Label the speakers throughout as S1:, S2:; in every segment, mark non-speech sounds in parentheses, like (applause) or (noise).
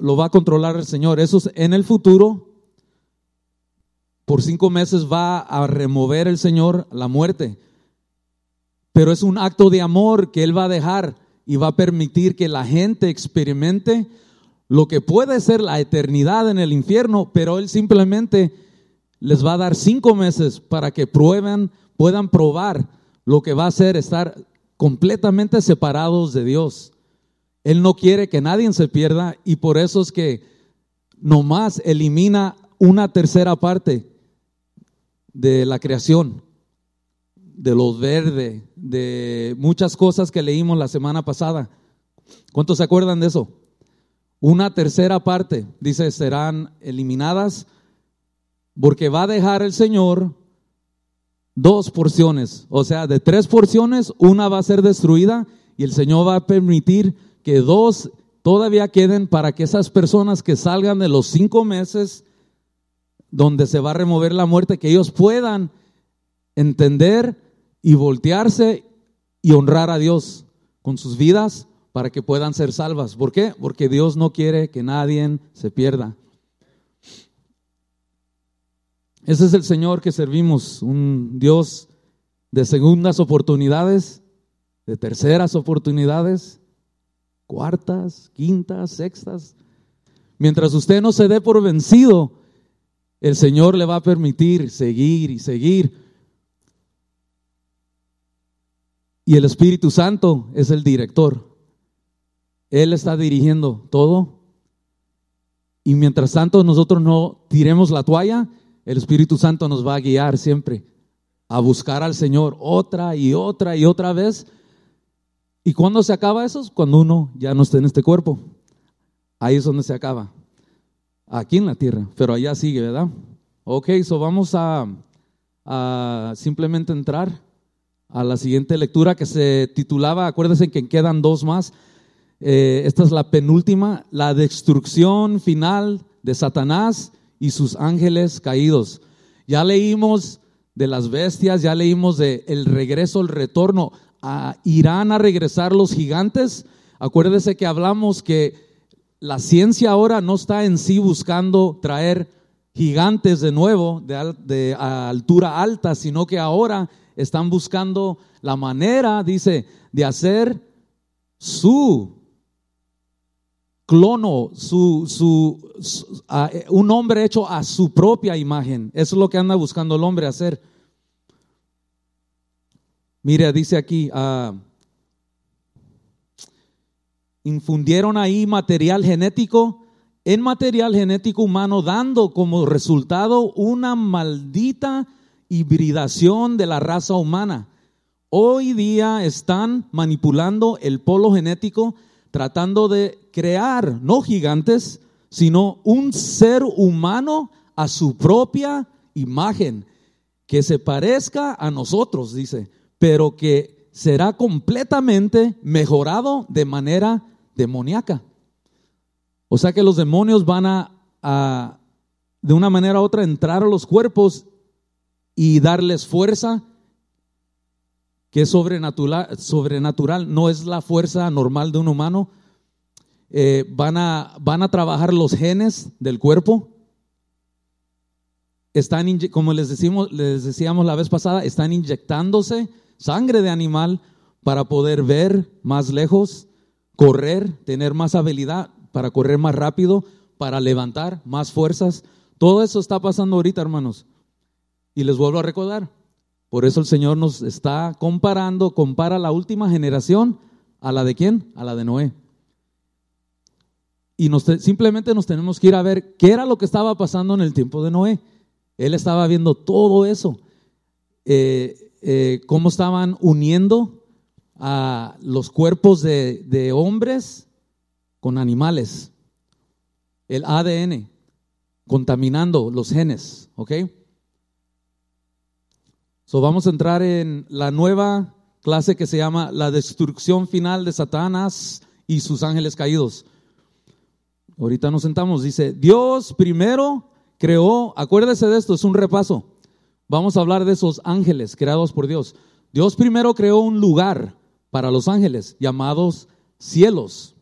S1: lo va a controlar el Señor. Eso es en el futuro. Por cinco meses va a remover el Señor la muerte. Pero es un acto de amor que Él va a dejar y va a permitir que la gente experimente lo que puede ser la eternidad en el infierno, pero Él simplemente les va a dar cinco meses para que prueben, puedan probar lo que va a ser estar completamente separados de Dios. Él no quiere que nadie se pierda y por eso es que nomás elimina una tercera parte de la creación, de los verdes, de muchas cosas que leímos la semana pasada. ¿Cuántos se acuerdan de eso? Una tercera parte, dice, serán eliminadas porque va a dejar el Señor dos porciones, o sea, de tres porciones, una va a ser destruida y el Señor va a permitir que dos todavía queden para que esas personas que salgan de los cinco meses donde se va a remover la muerte, que ellos puedan entender y voltearse y honrar a Dios con sus vidas para que puedan ser salvas. ¿Por qué? Porque Dios no quiere que nadie se pierda. Ese es el Señor que servimos, un Dios de segundas oportunidades, de terceras oportunidades, cuartas, quintas, sextas. Mientras usted no se dé por vencido, el Señor le va a permitir seguir y seguir. Y el Espíritu Santo es el director. Él está dirigiendo todo. Y mientras tanto nosotros no tiremos la toalla, el Espíritu Santo nos va a guiar siempre a buscar al Señor otra y otra y otra vez ¿Y cuándo se acaba eso? Cuando uno ya no está en este cuerpo. Ahí es donde se acaba. Aquí en la tierra, pero allá sigue, ¿verdad? Ok, so vamos a, simplemente entrar a la siguiente lectura que se titulaba, acuérdense que quedan dos más. Eh, esta es la penúltima, la destrucción final de Satanás y sus ángeles caídos. Ya leímos de las bestias, ya leímos de el regreso, el retorno irán a regresar los gigantes. Acuérdese que hablamos que la ciencia ahora no está en sí buscando traer gigantes de nuevo de, de altura alta, sino que ahora están buscando la manera, dice, de hacer su clono, su, su, un hombre hecho a su propia imagen. Eso es lo que anda buscando el hombre hacer. Mire, dice aquí, ah, infundieron ahí material genético en material genético humano, dando como resultado una maldita hibridación de la raza humana. Hoy día están manipulando el polo genético, tratando de crear, no gigantes, sino un ser humano a su propia imagen, que se parezca a nosotros, dice pero que será completamente mejorado de manera demoníaca. O sea que los demonios van a, de una manera u otra, entrar a los cuerpos y darles fuerza que es sobrenatural, sobrenatural no es la fuerza normal de un humano. Eh, van, a, van a trabajar los genes del cuerpo. Están, como les, decimos, les decíamos la vez pasada, están inyectándose sangre de animal para poder ver más lejos, correr, tener más habilidad para correr más rápido, para levantar más fuerzas. Todo eso está pasando ahorita, hermanos. Y les vuelvo a recordar, por eso el Señor nos está comparando, compara la última generación a la de quién? A la de Noé. Y simplemente nos tenemos que ir a ver qué era lo que estaba pasando en el tiempo de Noé. Él estaba viendo todo eso. Eh, eh, cómo estaban uniendo a los cuerpos de, hombres con animales. El ADN, contaminando los genes, ¿ok? So vamos a entrar en la nueva clase que se llama La destrucción final de Satanás y sus ángeles caídos. Ahorita nos sentamos, dice, Dios primero creó, acuérdese de esto, es un repaso. Vamos a hablar de esos ángeles creados por Dios. Dios primero creó un lugar para los ángeles llamados cielos.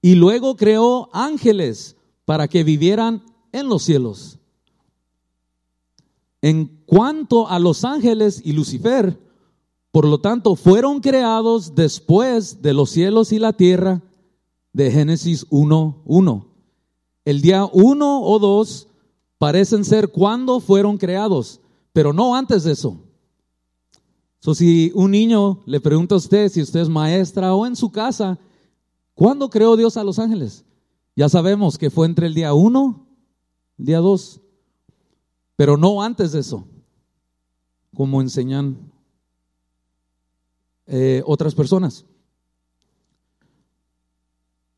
S1: Y luego creó ángeles para que vivieran en los cielos. En cuanto a los ángeles y Lucifer, por lo tanto, fueron creados después de los cielos y la tierra de Génesis 1.1. El día 1 o 2 parecen ser cuando fueron creados, pero no antes de eso. So, si un niño le pregunta a usted, si usted es maestra o en su casa, ¿cuándo creó Dios a los ángeles? Ya sabemos que fue entre el día 1 el día 2, pero no antes de eso, como enseñan eh, otras personas.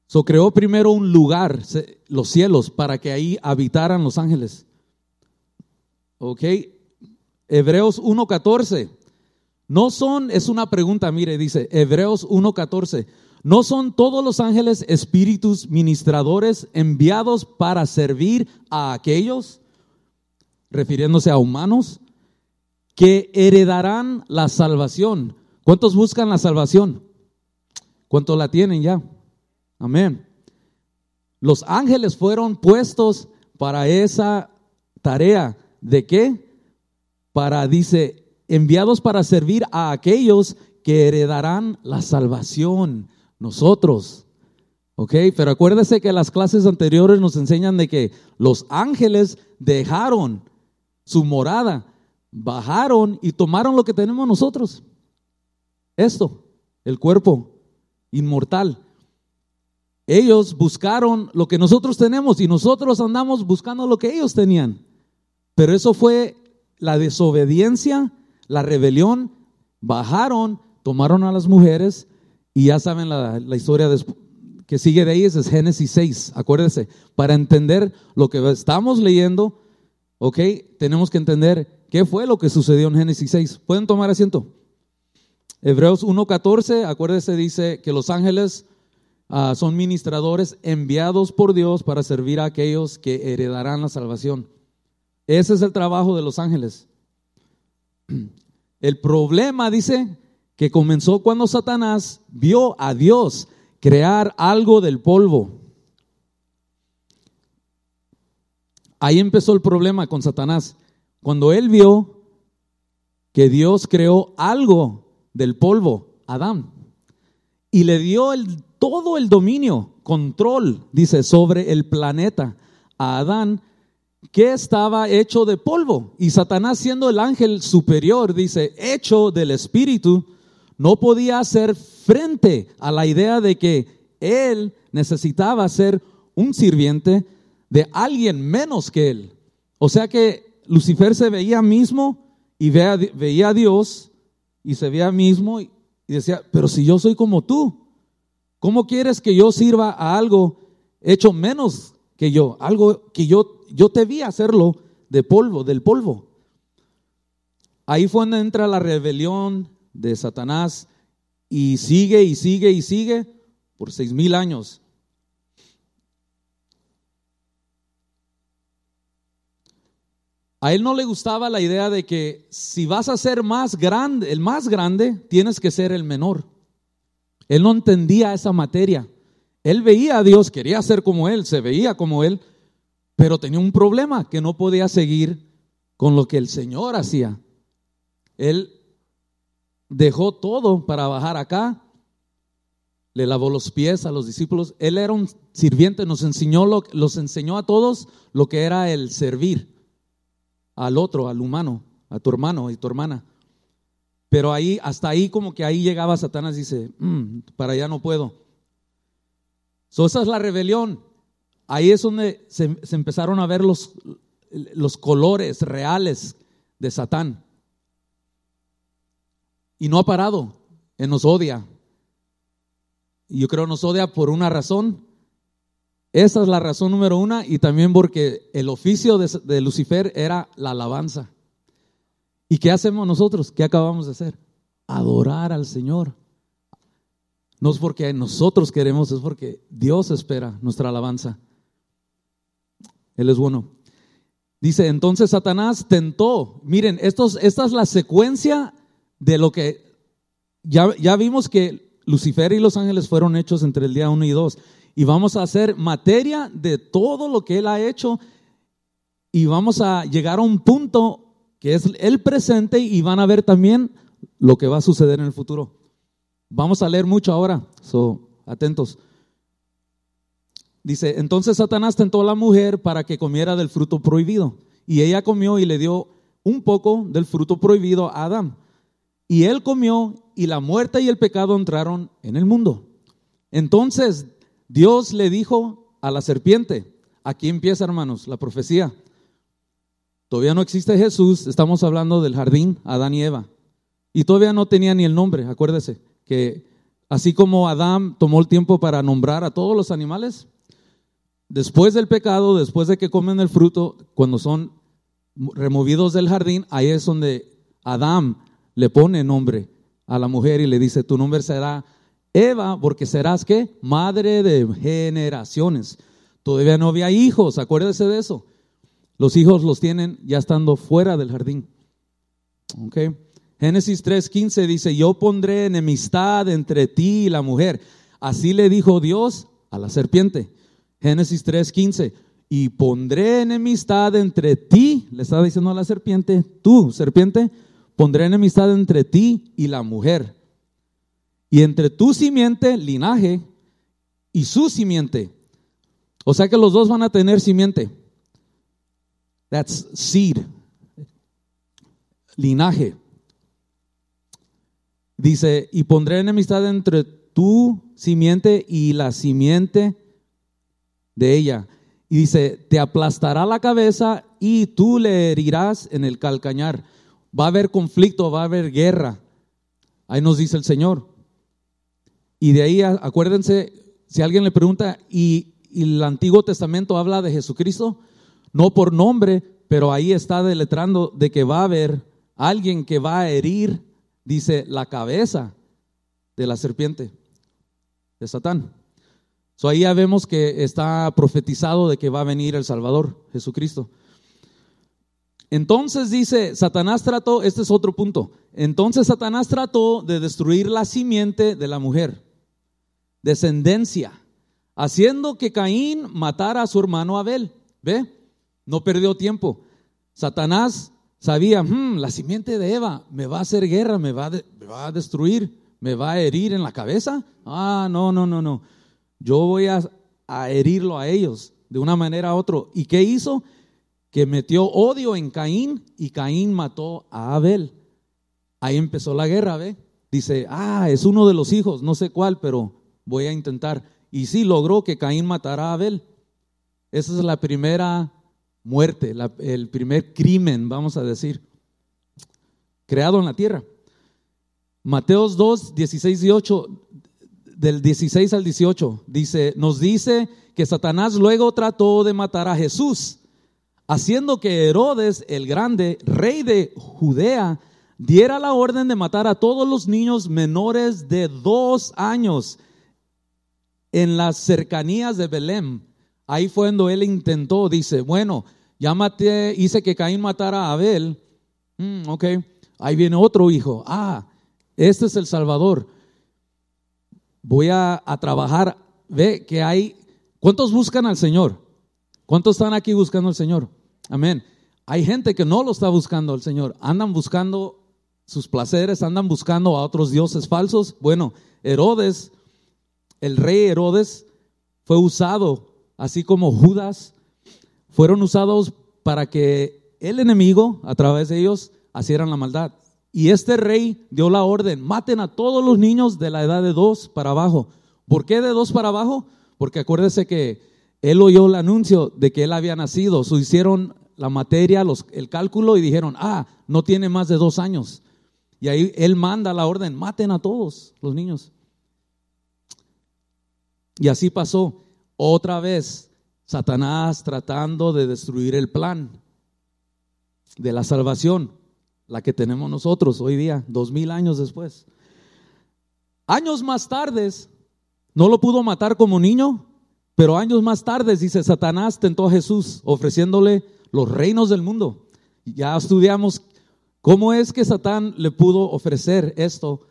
S1: So creó primero un lugar, los cielos, para que ahí habitaran los ángeles. Ok, Hebreos 1.14. No son, es una pregunta, mire, dice Hebreos 1.14. ¿No son todos los ángeles espíritus ministradores enviados para servir a aquellos, refiriéndose a humanos, que heredarán la salvación? ¿Cuántos buscan la salvación? ¿Cuántos la tienen ya? Amén. Los ángeles fueron puestos para esa tarea. ¿De qué? Para, dice, enviados para servir a aquellos que heredarán la salvación, nosotros. ¿Ok? Pero acuérdese que las clases anteriores nos enseñan de que los ángeles dejaron su morada, bajaron y tomaron lo que tenemos nosotros. Esto, el cuerpo inmortal. Ellos buscaron lo que nosotros tenemos y nosotros andamos buscando lo que ellos tenían. Pero eso fue la desobediencia, la rebelión. Bajaron, tomaron a las mujeres y ya saben la, historia que sigue de ahí, es Génesis 6. Acuérdense, para entender lo que estamos leyendo, ok, tenemos que entender qué fue lo que sucedió en Génesis 6. ¿Pueden tomar asiento? Hebreos 1.14, acuérdense, dice que los ángeles Ah, son ministradores enviados por Dios para servir a aquellos que heredarán la salvación. Ese es el trabajo de los ángeles. El problema, dice, que comenzó cuando Satanás vio a Dios crear algo del polvo. Ahí empezó el problema con Satanás. Cuando él vio que Dios creó algo del polvo, Adán, y le dio el todo el dominio, control, dice, sobre el planeta a Adán, que estaba hecho de polvo. Y Satanás, siendo el ángel superior, dice, hecho del espíritu, no podía hacer frente a la idea de que él necesitaba ser un sirviente de alguien menos que él. O sea que Lucifer se veía mismo y veía, a Dios y se veía mismo decía, pero si yo soy como tú, ¿Cómo quieres que yo sirva a algo hecho menos que yo? Algo que yo, yo te vi hacerlo de polvo, del polvo. Ahí fue donde entra la rebelión de Satanás y sigue y sigue y sigue por seis mil años. A él no le gustaba la idea de que si vas a ser más grande, el más grande, tienes que ser el menor. Él no entendía esa materia. Él veía a Dios, quería ser como Él, se veía como Él, pero tenía un problema que no podía seguir con lo que el Señor hacía. Él dejó todo para bajar acá, le lavó los pies a los discípulos. Él era un sirviente, nos enseñó, los enseñó a todos lo que era el servir al otro, al humano, a tu hermano y tu hermana. Pero ahí, hasta ahí como que ahí llegaba Satanás y dice, mm, para allá no puedo. So, esa es la rebelión. Ahí es donde se, empezaron a ver los, los colores reales de Satán. Y no ha parado, en nos odia. Y yo creo nos odia por una razón. Esa es la razón número una y también porque el oficio de Lucifer era la alabanza. ¿Y qué hacemos nosotros? ¿Qué acabamos de hacer? Adorar al Señor. No es porque nosotros queremos, es porque Dios espera nuestra alabanza. Él es bueno. Dice, entonces Satanás tentó. Miren, esta es la secuencia de lo que ya, ya vimos que Lucifer y los ángeles fueron hechos entre el día 1 y 2. Y vamos a hacer materia de todo lo que Él ha hecho y vamos a llegar a un punto que es el presente y van a ver también lo que va a suceder en el futuro. Vamos a leer mucho ahora, so, atentos. Dice, entonces Satanás tentó a la mujer para que comiera del fruto prohibido. Y ella comió y le dio un poco del fruto prohibido a Adán. Y él comió y la muerte y el pecado entraron en el mundo. Entonces Dios le dijo a la serpiente, aquí empieza hermanos la profecía. Todavía no existe Jesús, estamos hablando del jardín, Adán y Eva. Y todavía no tenía ni el nombre, acuérdese, que así como Adán tomó el tiempo para nombrar a todos los animales, después del pecado, después de que comen el fruto, cuando son removidos del jardín, ahí es donde Adán le pone nombre a la mujer y le dice, tu nombre será Eva, porque serás qué? Madre de generaciones. Todavía no había hijos, acuérdese de eso. Los hijos los tienen ya estando fuera del jardín. Okay. Génesis 3:15 dice, yo pondré enemistad entre ti y la mujer. Así le dijo Dios a la serpiente. Génesis 3:15, y pondré enemistad entre ti, le estaba diciendo a la serpiente, tú, serpiente, pondré enemistad entre ti y la mujer. Y entre tu simiente, linaje, y su simiente. O sea que los dos van a tener simiente. That's seed. Linaje. Dice, y pondré enemistad entre tu simiente y la simiente de ella. Y dice, te aplastará la cabeza y tú le herirás en el calcañar. Va a haber conflicto, va a haber guerra. Ahí nos dice el Señor. Y de ahí, acuérdense, si alguien le pregunta, ¿y, el Antiguo Testamento habla de Jesucristo? No por nombre, pero ahí está deletrando de que va a haber alguien que va a herir, dice, la cabeza de la serpiente, de Satán. So ahí ya vemos que está profetizado de que va a venir el Salvador, Jesucristo. Entonces dice, Satanás trató, este es otro punto, entonces Satanás trató de destruir la simiente de la mujer, descendencia, haciendo que Caín matara a su hermano Abel. ¿Ve? No perdió tiempo. Satanás sabía, hmm, la simiente de Eva me va a hacer guerra, me va, a destruir, me va a herir en la cabeza. Ah, no, no, no, no. Yo voy a, a herirlo a ellos de una manera u otra. ¿Y qué hizo? Que metió odio en Caín y Caín mató a Abel. Ahí empezó la guerra, ¿ve? Dice, ah, es uno de los hijos, no sé cuál, pero voy a intentar. Y sí logró que Caín matara a Abel. Esa es la primera muerte, el primer crimen, vamos a decir, creado en la tierra. Mateos 2, 16 y 8, del 16 al 18, dice, nos dice que Satanás luego trató de matar a Jesús, haciendo que Herodes el Grande, rey de Judea, diera la orden de matar a todos los niños menores de dos años en las cercanías de Belén. Ahí fue cuando él intentó, dice, bueno, ya maté, hice que Caín matara a Abel. Mm, ok, ahí viene otro hijo. Ah, este es el Salvador. Voy a, a trabajar. Ve que hay, ¿cuántos buscan al Señor? ¿Cuántos están aquí buscando al Señor? Amén. Hay gente que no lo está buscando al Señor. Andan buscando sus placeres, andan buscando a otros dioses falsos. Bueno, Herodes, el rey Herodes, fue usado, así como Judas, fueron usados para que el enemigo, a través de ellos, hicieran la maldad. Y este rey dio la orden, maten a todos los niños de la edad de dos para abajo. ¿Por qué de dos para abajo? Porque acuérdese que él oyó el anuncio de que él había nacido. So hicieron la materia, los, el cálculo y dijeron, ah, no tiene más de dos años. Y ahí él manda la orden, maten a todos los niños. Y así pasó. Otra vez Satanás tratando de destruir el plan de la salvación, la que tenemos nosotros hoy día, dos mil años después. Años más tarde, no lo pudo matar como niño, pero años más tarde, dice Satanás, tentó a Jesús ofreciéndole los reinos del mundo. Ya estudiamos cómo es que Satán le pudo ofrecer esto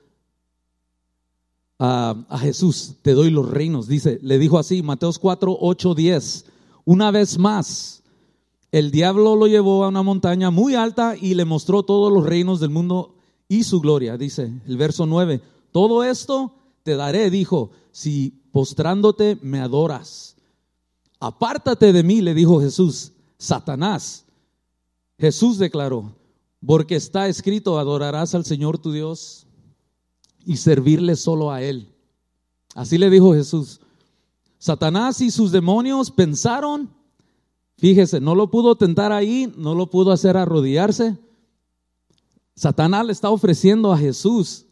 S1: a, Jesús, te doy los reinos. Dice, le dijo así, Mateos 4, 8, 10. Una vez más, el diablo lo llevó a una montaña muy alta y le mostró todos los reinos del mundo y su gloria. Dice el verso 9, todo esto te daré, dijo, si postrándote me adoras. Apártate de mí, le dijo Jesús, Satanás. Jesús declaró, porque está escrito, adorarás al Señor tu Dios y servirle solo a Él. Así le dijo Jesús. Satanás y sus demonios pensaron, fíjese, no lo pudo tentar ahí, no lo pudo hacer arrodillarse. Satanás le está ofreciendo a Jesús.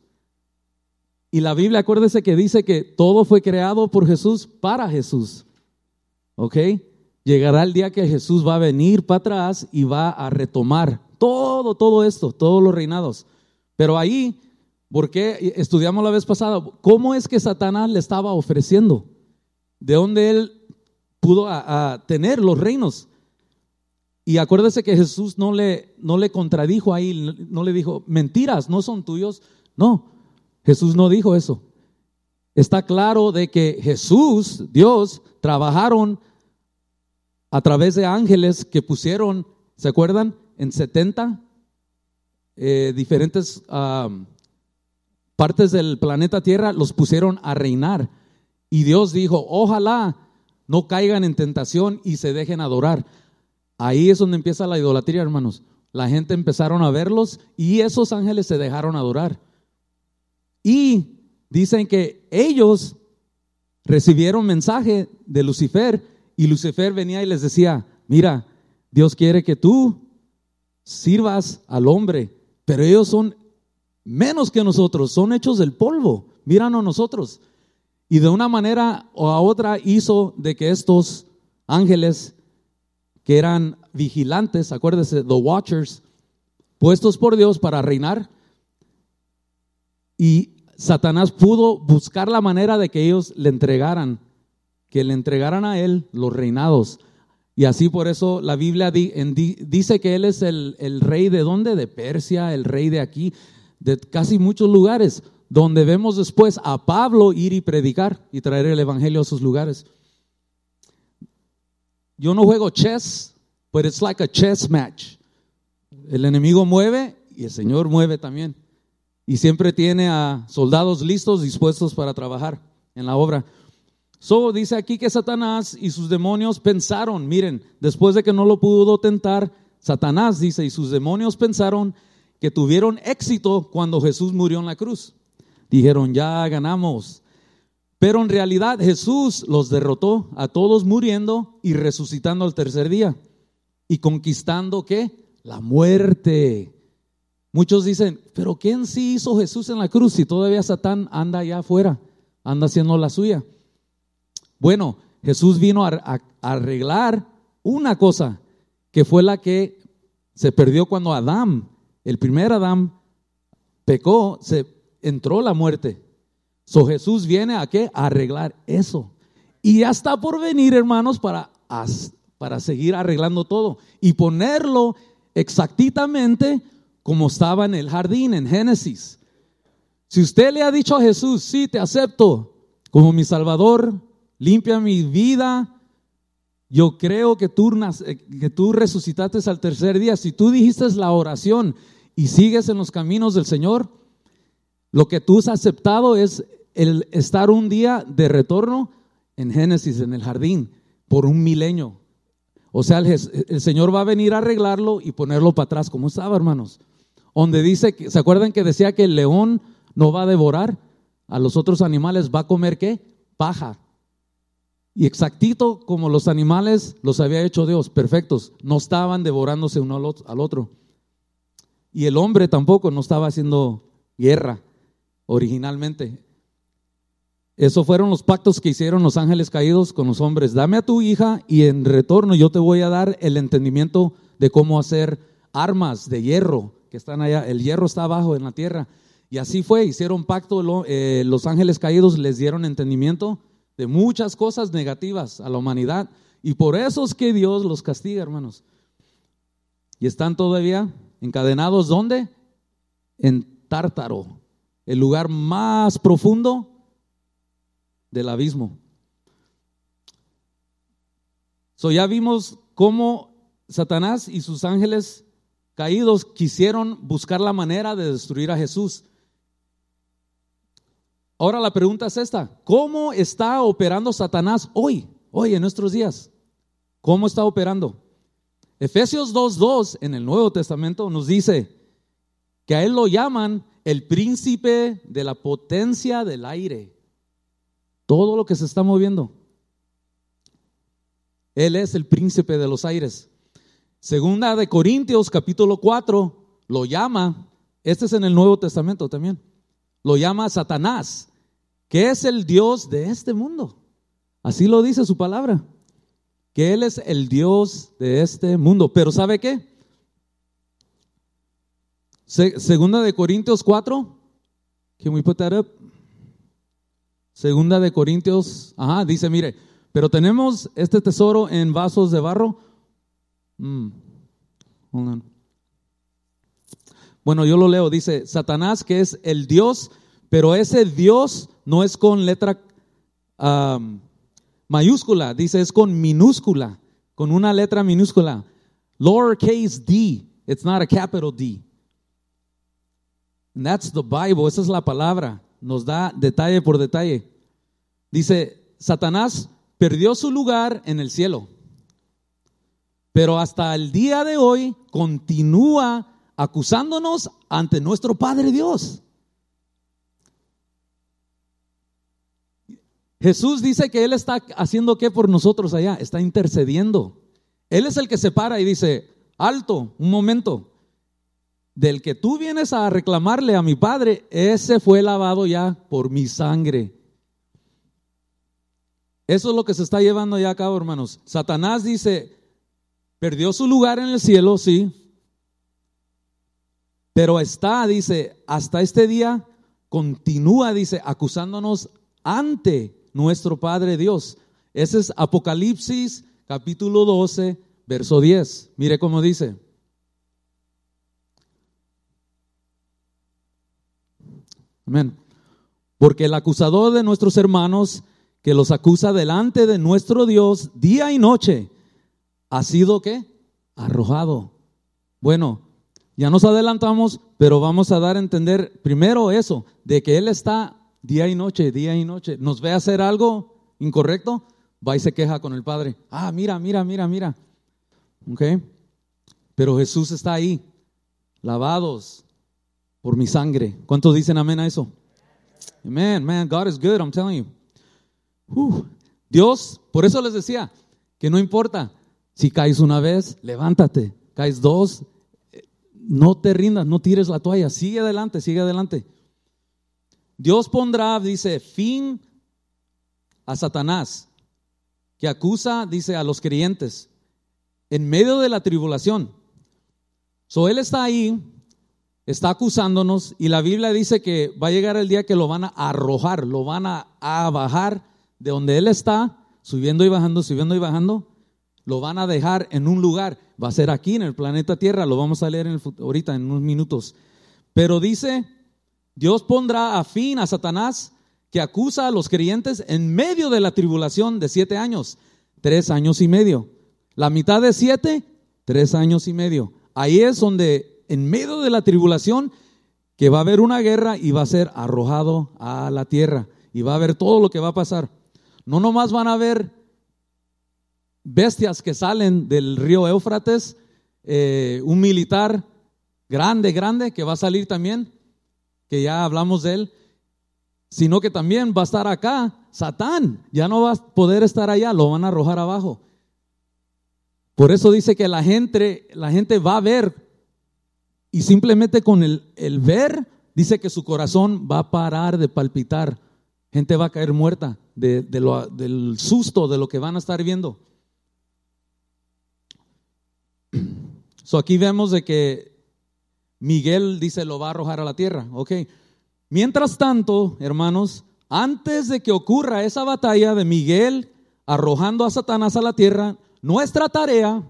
S1: Y la Biblia, acuérdese que dice que todo fue creado por Jesús para Jesús. ¿Ok? Llegará el día que Jesús va a venir para atrás y va a retomar todo, todo esto, todos los reinados. Pero ahí porque estudiamos la vez pasada, ¿cómo es que Satanás le estaba ofreciendo? ¿De dónde él pudo tener los reinos? Y acuérdese que Jesús no le, no le contradijo ahí, no le dijo, mentiras, no son tuyos. No, Jesús no dijo eso. Está claro de que Jesús, Dios, trabajaron a través de ángeles que pusieron, ¿se acuerdan? En 70 eh, diferentes partes del planeta Tierra los pusieron a reinar. Y Dios dijo, ojalá no caigan en tentación y se dejen adorar. Ahí es donde empieza la idolatría, hermanos. La gente empezaron a verlos y esos ángeles se dejaron adorar. Y dicen que ellos recibieron mensaje de Lucifer y Lucifer venía y les decía, mira, Dios quiere que tú sirvas al hombre, pero ellos son menos que nosotros, son hechos del polvo, míranos nosotros. Y de una manera o a otra hizo de que estos ángeles que eran vigilantes, acuérdese, the watchers, puestos por Dios para reinar, y Satanás pudo buscar la manera de que ellos le entregaran, que le entregaran a él los reinados. Y así por eso la Biblia dice que él es el, el rey de dónde? De Persia, el rey de aquí de casi muchos lugares, donde vemos después a Pablo ir y predicar y traer el Evangelio a sus lugares. Yo no juego chess, but it's like a chess match. El enemigo mueve y el Señor mueve también. Y siempre tiene a soldados listos, dispuestos para trabajar en la obra. So dice aquí que Satanás y sus demonios pensaron, miren, después de que no lo pudo tentar, Satanás dice, y sus demonios pensaron que tuvieron éxito cuando Jesús murió en la cruz. Dijeron, ya ganamos. Pero en realidad Jesús los derrotó a todos muriendo y resucitando al tercer día. Y conquistando qué? La muerte. Muchos dicen, pero ¿quién sí hizo Jesús en la cruz si todavía Satán anda allá afuera, anda haciendo la suya? Bueno, Jesús vino a, a arreglar una cosa que fue la que se perdió cuando Adán el primer Adán pecó, se entró la muerte. So Jesús viene a qué? A arreglar eso. Y ya está por venir, hermanos, para, para seguir arreglando todo y ponerlo exactamente como estaba en el jardín, en Génesis. Si usted le ha dicho a Jesús, sí, te acepto como mi Salvador, limpia mi vida, yo creo que que tú resucitaste al tercer día. Si tú dijiste la oración y sigues en los caminos del Señor, lo que tú has aceptado es el estar un día de retorno en Génesis, en el jardín, por un milenio. O sea, el, Señor va a venir a arreglarlo y ponerlo para atrás, como estaba, hermanos. Donde dice, que, ¿se acuerdan que decía que el león no va a devorar a los otros animales? ¿Va a comer qué? Paja. Y exactito como los animales los había hecho Dios, perfectos. No estaban devorándose uno al otro. Y el hombre tampoco no estaba haciendo guerra originalmente. Esos fueron los pactos que hicieron los ángeles caídos con los hombres. Dame a tu hija y en retorno yo te voy a dar el entendimiento de cómo hacer armas de hierro que están allá. El hierro está abajo en la tierra. Y así fue, hicieron pacto, eh, los ángeles caídos les dieron entendimiento de muchas cosas negativas a la humanidad. Y por eso es que Dios los castiga, hermanos. Y están todavía encadenados ¿dónde? En Tártaro, el lugar más profundo del abismo. So ya vimos cómo Satanás y sus ángeles caídos quisieron buscar la manera de destruir a Jesús. Ahora la pregunta es esta, ¿cómo está operando Satanás hoy, hoy en nuestros días? ¿Cómo está operando? Efesios 2.2 en el Nuevo Testamento nos dice que a él lo llaman el príncipe de la potencia del aire. Todo lo que se está moviendo. Él es el príncipe de los aires. Segunda de Corintios capítulo 4 lo llama, este es en el Nuevo Testamento también lo llama Satanás, que es el Dios de este mundo. Así lo dice su palabra, que Él es el Dios de este mundo. Pero ¿sabe qué? segunda de Corintios 4. Can we put that up? Segunda de Corintios, ajá, dice, mire, pero tenemos este tesoro en vasos de barro. Mm, bueno, yo lo leo, dice, Satanás que es el Dios, pero ese Dios no es con letra mayúscula, dice, es con minúscula, con una letra minúscula. Lowercase d, it's not a capital D. That's the Bible, esa es la palabra, nos da detalle por detalle. Dice, Satanás perdió su lugar en el cielo, pero hasta el día de hoy continúa acusándonos ante nuestro Padre Dios. Jesús dice que Él está haciendo qué por nosotros allá, está intercediendo. Él es el que se para y dice, alto, un momento, del que tú vienes a reclamarle a mi Padre, ese fue lavado ya por mi sangre. Eso es lo que se está llevando ya a cabo, hermanos. Satanás dice, perdió su lugar en el cielo, sí, pero está, dice, hasta este día, continúa, dice, acusándonos ante nuestro Padre Dios. Ese es Apocalipsis capítulo 12, verso 10. Mire cómo dice. Amén. Porque el acusador de nuestros hermanos, que los acusa delante de nuestro Dios día y noche, ha sido qué? Arrojado. Bueno, ya nos adelantamos, pero vamos a dar a entender primero eso, de que Él está día y noche, día y noche. Nos ve hacer algo incorrecto, va y se queja con el Padre. Ah, mira, mira, mira, mira. ¿Ok? Pero Jesús está ahí, lavados por mi sangre. ¿Cuántos dicen amén a eso? Amén, man, God is good, I'm telling you. Dios, por eso les decía que no importa si caes una vez, levántate, caes dos, no te rindas, no tires la toalla, sigue adelante, sigue adelante. Dios pondrá, dice, fin a Satanás, que acusa, dice, a los creyentes en medio de la tribulación. So él está ahí, está acusándonos y la Biblia dice que va a llegar el día que lo van a arrojar, lo van a, bajar de donde él está, subiendo y bajando, subiendo y bajando lo van a dejar en un lugar. Va a ser aquí en el planeta Tierra, lo vamos a leer en ahorita en unos minutos. Pero dice, Dios pondrá a fin a Satanás que acusa a los creyentes en medio de la tribulación de siete años, tres años y medio. La mitad de siete, tres años y medio. Ahí es donde en medio de la tribulación que va a haber una guerra y va a ser arrojado a la tierra y va a haber todo lo que va a pasar. No nomás van a ver bestias que salen del río Éufrates, eh, un militar grande, grande, que va a salir también, que ya hablamos de él, sino que también va a estar acá Satán, ya no va a poder estar allá, lo van a arrojar abajo. Por eso dice que la gente, la gente va a ver y simplemente con el, el ver, dice que su corazón va a parar de palpitar. Gente va a caer muerta de, lo, del susto de lo que van a estar viendo. (clears throat) So aquí vemos de que Miguel dice lo va a arrojar a la tierra. Ok. Mientras tanto, hermanos, antes de que ocurra esa batalla de Miguel arrojando a Satanás a la tierra, nuestra tarea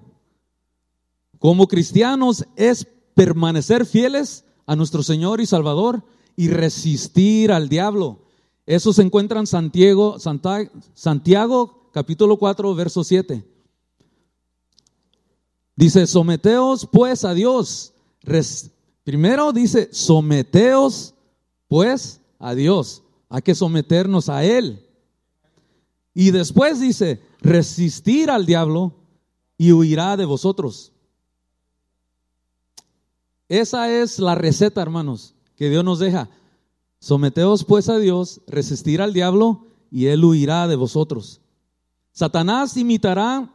S1: como cristianos es permanecer fieles a nuestro Señor y Salvador y resistir al diablo. Eso se encuentra en Santiago, Santiago capítulo 4, verso 7. Dice, someteos pues a Dios. Primero dice, someteos pues a Dios. Hay que someternos a Él. Y después dice, resistir al diablo y huirá de vosotros. Esa es la receta, hermanos, que Dios nos deja. Someteos pues a Dios, resistir al diablo y él huirá de vosotros. Satanás imitará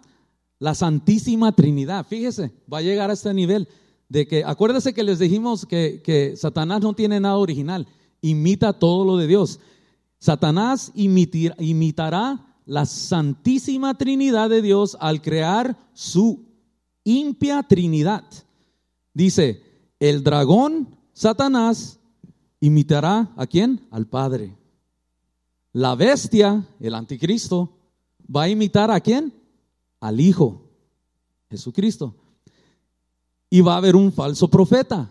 S1: la Santísima Trinidad. Fíjese, va a llegar a este nivel de que, acuérdese que les dijimos que, que Satanás no tiene nada original, imita todo lo de Dios. Satanás imitará la Santísima Trinidad de Dios al crear su impia Trinidad. Dice, el dragón, Satanás, imitará a quién? Al Padre. La bestia, el anticristo, va a imitar a quién? Al Hijo, Jesucristo. Y va a haber un falso profeta.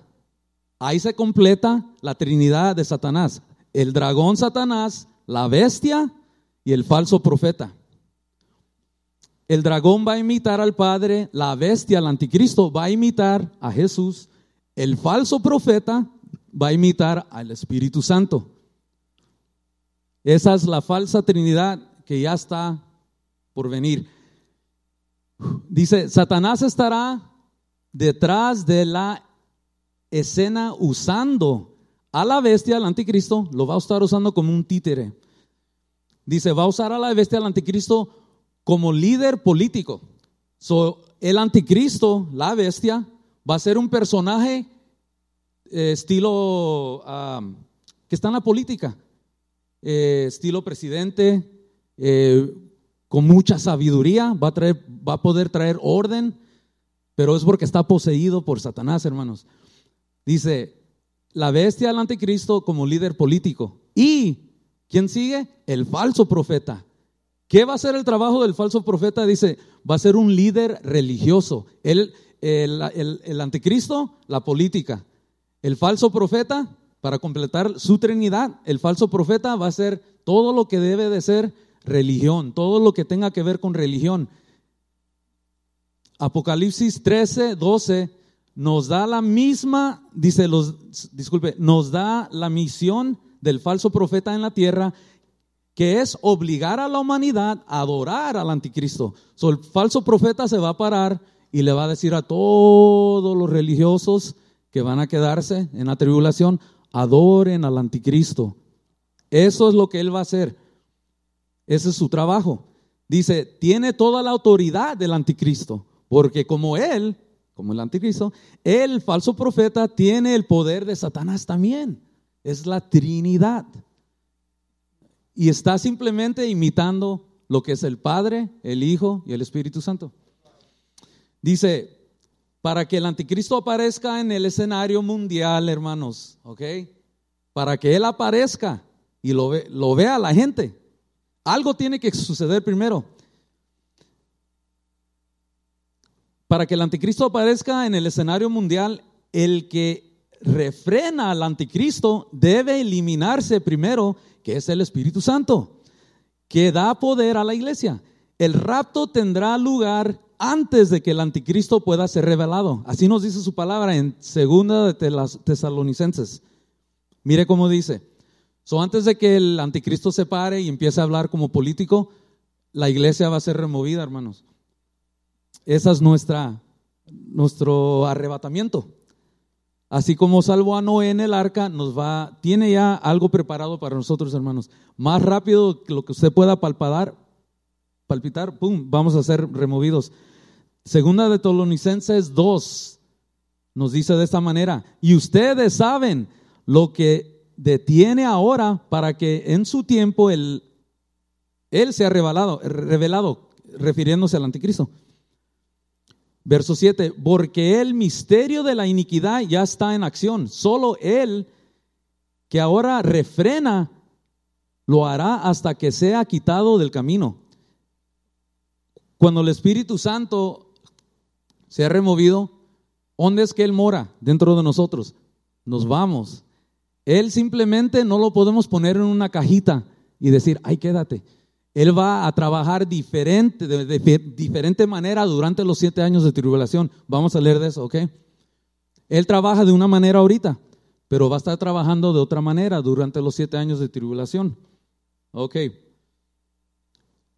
S1: Ahí se completa la Trinidad de Satanás. El dragón Satanás, la bestia y el falso profeta. El dragón va a imitar al Padre, la bestia, el anticristo, va a imitar a Jesús, el falso profeta va a imitar al Espíritu Santo. Esa es la falsa Trinidad que ya está por venir. Dice, Satanás estará detrás de la escena usando a la bestia, al anticristo, lo va a estar usando como un títere. Dice, va a usar a la bestia, al anticristo, como líder político. So, el anticristo, la bestia, va a ser un personaje eh, estilo que está en la política, eh, estilo presidente, eh, con mucha sabiduría, va a, traer, va a poder traer orden, pero es porque está poseído por Satanás, hermanos. Dice, la bestia del anticristo como líder político. ¿Y quién sigue? El falso profeta. ¿Qué va a ser el trabajo del falso profeta? Dice, va a ser un líder religioso. el, el anticristo, la política. El falso profeta, para completar su trinidad, el falso profeta va a ser todo lo que debe de ser religión, todo lo que tenga que ver con religión. Apocalipsis 13, 12 nos da la misma, dice los, disculpe, nos da la misión del falso profeta en la tierra, que es obligar a la humanidad a adorar al anticristo. So, el falso profeta se va a parar y le va a decir a todos los religiosos, que van a quedarse en la tribulación, adoren al anticristo. Eso es lo que él va a hacer. Ese es su trabajo. Dice, tiene toda la autoridad del anticristo, porque como él, como el anticristo, el falso profeta tiene el poder de Satanás también. Es la Trinidad. Y está simplemente imitando lo que es el Padre, el Hijo y el Espíritu Santo. Dice, para que el anticristo aparezca en el escenario mundial, hermanos, ¿ok? Para que él aparezca y lo, ve, lo vea la gente. Algo tiene que suceder primero. Para que el anticristo aparezca en el escenario mundial, el que refrena al anticristo debe eliminarse primero, que es el Espíritu Santo, que da poder a la iglesia. El rapto tendrá lugar antes de que el anticristo pueda ser revelado. Así nos dice su palabra en segunda de tesalonicenses. Mire cómo dice. So, antes de que el anticristo se pare y empiece a hablar como político, la iglesia va a ser removida, hermanos. Esa es nuestra, nuestro arrebatamiento. Así como salvo a Noé en el arca, nos va, tiene ya algo preparado para nosotros, hermanos. Más rápido que lo que usted pueda palpar, palpitar, pum, vamos a ser removidos. Segunda de Tolonicenses 2 nos dice de esta manera, y ustedes saben lo que detiene ahora para que en su tiempo él, él sea revelado, revelado, refiriéndose al anticristo. Verso 7, porque el misterio de la iniquidad ya está en acción, solo él que ahora refrena lo hará hasta que sea quitado del camino. Cuando el Espíritu Santo se ha removido, ¿dónde es que Él mora? Dentro de nosotros. Nos vamos. Él simplemente no lo podemos poner en una cajita y decir, ay, quédate. Él va a trabajar diferente, de, diferente manera durante los siete años de tribulación. Vamos a leer de eso, ¿ok? Él trabaja de una manera ahorita, pero va a estar trabajando de otra manera durante los siete años de tribulación. Ok.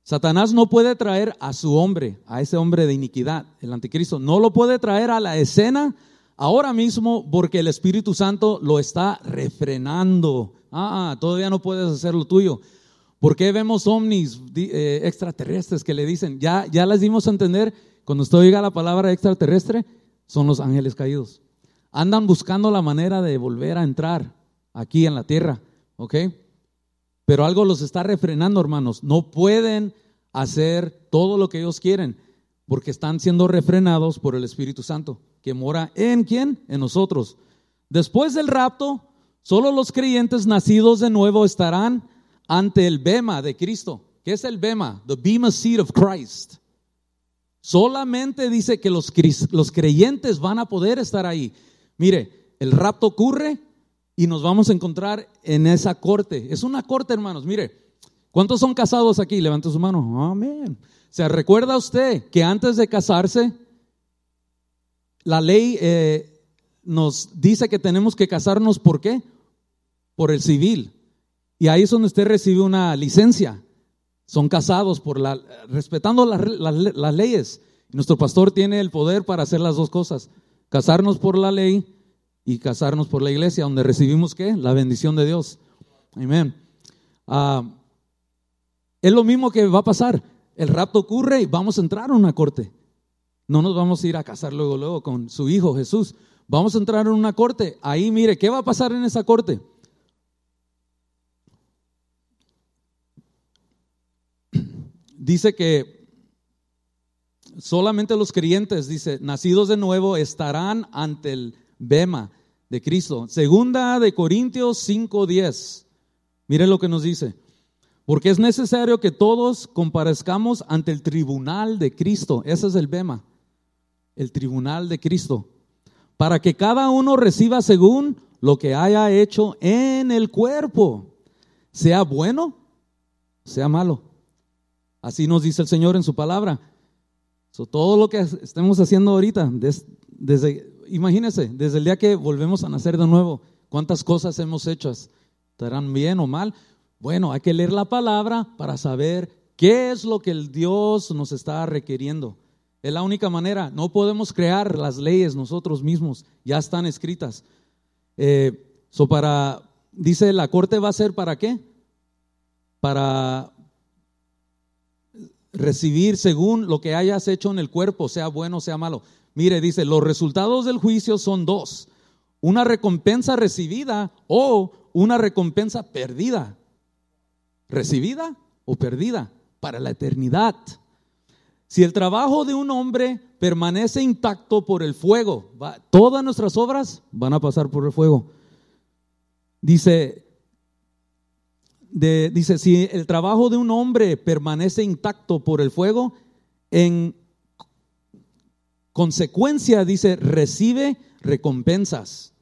S1: Satanás no puede traer a su hombre, a ese hombre de iniquidad, el anticristo, no lo puede traer a la escena ahora mismo porque el Espíritu Santo lo está refrenando. Ah, ah todavía no puedes hacer lo tuyo. ¿Por qué vemos ovnis eh, extraterrestres que le dicen, ya, ya les dimos a entender, cuando usted oiga la palabra extraterrestre, son los ángeles caídos. Andan buscando la manera de volver a entrar aquí en la tierra, ¿ok? Pero algo los está refrenando, hermanos. No pueden hacer todo lo que ellos quieren porque están siendo refrenados por el Espíritu Santo, que mora en quién? En nosotros. Después del rapto, solo los creyentes nacidos de nuevo estarán ante el bema de Cristo. ¿Qué es el bema? The bema seat of Christ. Solamente dice que los, los creyentes van a poder estar ahí. Mire, el rapto ocurre y nos vamos a encontrar en esa corte. Es una corte, hermanos. Mire, ¿cuántos son casados aquí? Levante su mano. Amén. ¿Se recuerda usted que antes de casarse, la ley eh, nos dice que tenemos que casarnos por qué? Por el civil. Y ahí es donde usted recibe una licencia. Son casados por la, respetando las, leyes. Nuestro pastor tiene el poder para hacer las dos cosas. Casarnos por la ley y casarnos por la iglesia, donde recibimos qué? La bendición de Dios. Amén. Ah, es lo mismo que va a pasar. El rapto ocurre y vamos a entrar a una corte. No nos vamos a ir a casar luego, luego con su hijo Jesús. Vamos a entrar en una corte. Ahí mire, ¿qué va a pasar en esa corte? Dice que solamente los creyentes, dice, nacidos de nuevo, estarán ante el bema de Cristo. Segunda de Corintios 5:10. Mire lo que nos dice. Porque es necesario que todos comparezcamos ante el tribunal de Cristo. Ese es el bema. El tribunal de Cristo. Para que cada uno reciba según lo que haya hecho en el cuerpo, sea bueno, sea malo. Así nos dice el Señor en su palabra. todo lo que estemos haciendo ahorita, desde, imagínense, desde el día que volvemos a nacer de nuevo, cuántas cosas hemos hecho, estarán bien o mal. Bueno, hay que leer la palabra para saber qué es lo que el Dios nos está requiriendo. Es la única manera. No podemos crear las leyes nosotros mismos, ya están escritas. Eh, para, dice, la corte va a ser para qué? Para recibir según lo que hayas hecho en el cuerpo, sea bueno o sea malo. Mire, dice, los resultados del juicio son dos, una recompensa recibida o una recompensa perdida. ¿Recibida o perdida? Para la eternidad. Si el trabajo de un hombre permanece intacto por el fuego, todas nuestras obras van a pasar por el fuego. Dice, dice, si el trabajo de un hombre permanece intacto por el fuego, en consecuencia, dice, recibe recompensas.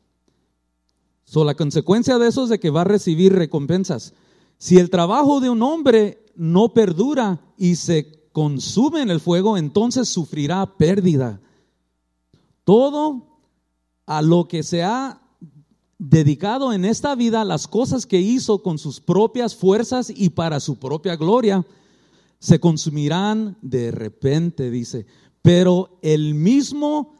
S1: So, la consecuencia de eso es de que va a recibir recompensas. Si el trabajo de un hombre no perdura y se consume en el fuego, entonces sufrirá pérdida. Todo a lo que se ha dedicado en esta vida las cosas que hizo con sus propias fuerzas y para su propia gloria, se consumirán de repente, dice. Pero él mismo,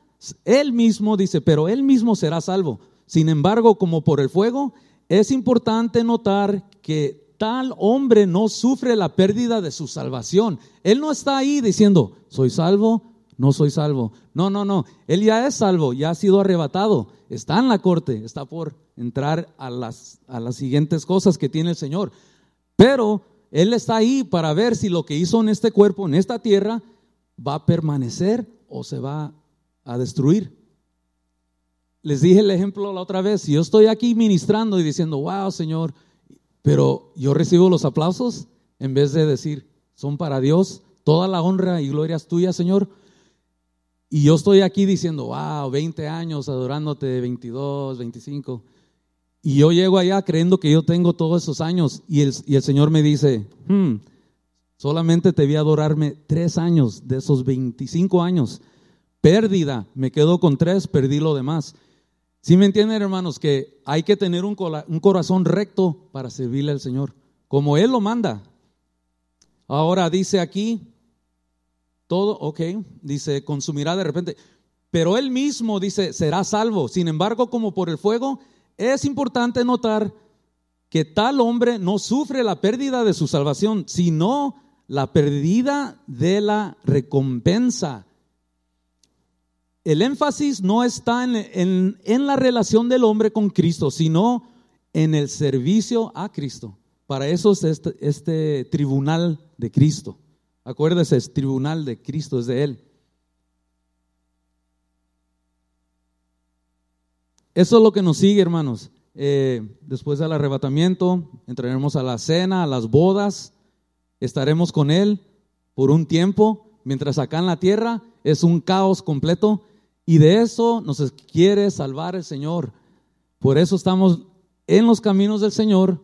S1: él mismo, dice, pero él mismo será salvo. Sin embargo, como por el fuego, es importante notar que tal hombre no sufre la pérdida de su salvación. Él no está ahí diciendo, soy salvo, no soy salvo. No, no, no. Él ya es salvo, ya ha sido arrebatado está en la corte, está por entrar a las, a las siguientes cosas que tiene el Señor. Pero Él está ahí para ver si lo que hizo en este cuerpo, en esta tierra, va a permanecer o se va a destruir. Les dije el ejemplo la otra vez, si yo estoy aquí ministrando y diciendo, wow, Señor, pero yo recibo los aplausos en vez de decir, son para Dios, toda la honra y gloria es tuya, Señor. Y yo estoy aquí diciendo, wow, 20 años adorándote, 22, 25. Y yo llego allá creyendo que yo tengo todos esos años y el, y el Señor me dice, hmm, solamente te vi adorarme tres años de esos 25 años. Pérdida, me quedo con tres, perdí lo demás. ¿Sí me entienden, hermanos? Que hay que tener un, un corazón recto para servirle al Señor, como Él lo manda. Ahora dice aquí, todo, ok, dice, consumirá de repente, pero Él mismo dice, será salvo. Sin embargo, como por el fuego, es importante notar que tal hombre no sufre la pérdida de su salvación, sino la pérdida de la recompensa. El énfasis no está en, la relación del hombre con Cristo, sino en el servicio a Cristo. Para eso es este, este tribunal de Cristo. Acuérdese, es tribunal de Cristo, es de Él. Eso es lo que nos sigue, hermanos. Eh, después del arrebatamiento, entraremos a la cena, a las bodas, estaremos con Él por un tiempo, mientras acá en la tierra es un caos completo y de eso nos quiere salvar el Señor. Por eso estamos en los caminos del Señor,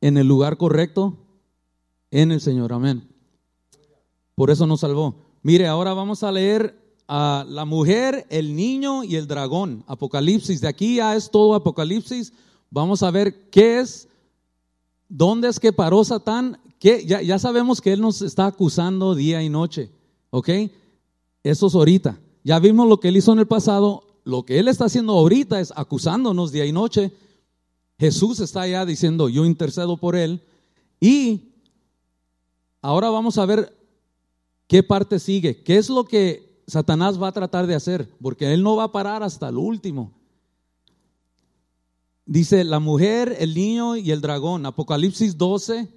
S1: en el lugar correcto, en el Señor. Amén. Por eso nos salvó. Mire, ahora vamos a leer la mujer, el niño y el dragón. Apocalipsis. De aquí ya es todo Apocalipsis. Vamos a ver qué es, dónde es que paró Satán. Que ya, ya sabemos que él nos está acusando día y noche. ¿Ok? Eso es ahorita. Ya vimos lo que él hizo en el pasado. Lo que él está haciendo ahorita es acusándonos día y noche. Jesús está ya diciendo, yo intercedo por él. Y ahora vamos a ver qué parte sigue. ¿Qué es lo que Satanás va a tratar de hacer, porque él no va a parar hasta el último. Dice la mujer, el niño y el dragón. Apocalipsis 12,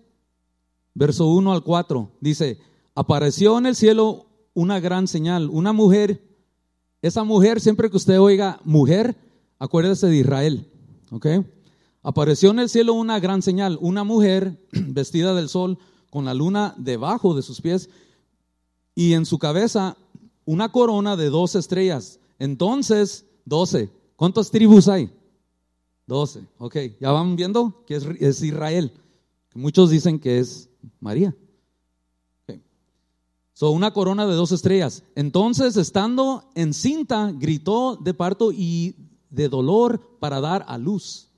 S1: verso 1 al 4. Dice, apareció en el cielo una gran señal, una mujer. Esa mujer, siempre que usted oiga mujer, acuérdese de Israel. ¿Ok? Apareció en el cielo una gran señal, una mujer (clears throat) vestida del sol con la luna debajo de sus pies y en su cabeza una corona de dos estrellas. Entonces, doce. ¿Cuántas tribus hay? Doce. Ok, ya van viendo que es, Israel. Muchos dicen que es María. Okay. So, una corona de dos estrellas. Entonces, estando encinta, gritó de parto y de dolor para dar a luz.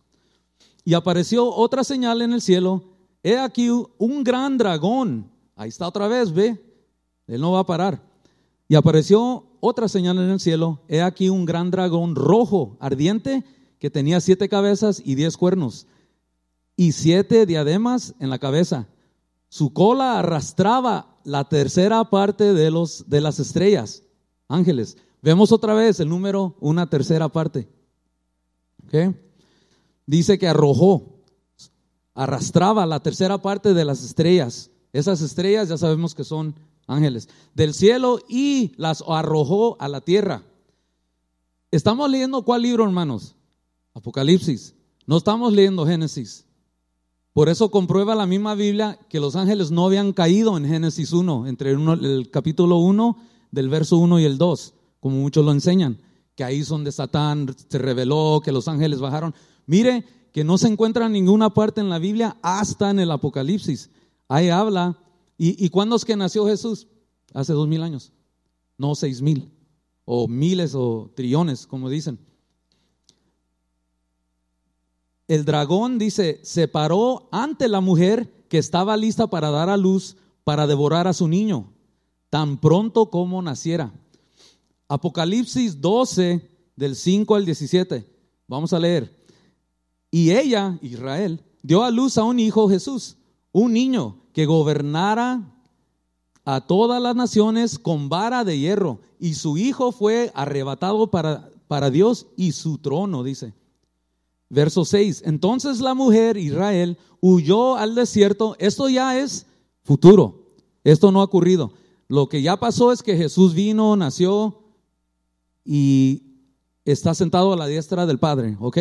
S1: Y apareció otra señal en el cielo. He aquí un gran dragón. Ahí está otra vez, ve. Él no va a parar y apareció otra señal en el cielo. He aquí un gran dragón rojo, ardiente, que tenía siete cabezas y diez cuernos, y siete diademas en la cabeza. Su cola arrastraba la tercera parte de, los, de las estrellas, ángeles. Vemos otra vez el número, una tercera parte. Dice que arrojó, arrastraba la tercera parte de las estrellas. Esas estrellas ya sabemos que son ángeles del cielo y las arrojó a la tierra. Estamos leyendo cuál libro, hermanos? Apocalipsis. No estamos leyendo Génesis. Por eso comprueba la misma Biblia que los ángeles no habían caído en Génesis 1, entre el capítulo 1 del verso 1 y el 2, como muchos lo enseñan, que ahí es donde Satán se reveló, que los ángeles bajaron. Mire que no se encuentra en ninguna parte en la Biblia hasta en el Apocalipsis. Ahí habla ¿Y, cuándo es que nació Jesús? Hace dos mil años, no seis mil, o miles o trillones, como dicen. El dragón dice, se paró ante la mujer que estaba lista para dar a luz, para devorar a su niño, tan pronto como naciera. Apocalipsis 12, del 5 al 17. Vamos a leer. Y ella, Israel, dio a luz a un hijo Jesús, un niño que gobernara a todas las naciones con vara de hierro, y su hijo fue arrebatado para, para Dios y su trono, dice. Verso 6, entonces la mujer Israel huyó al desierto, esto ya es futuro, esto no ha ocurrido. Lo que ya pasó es que Jesús vino, nació y está sentado a la diestra del Padre, ¿ok?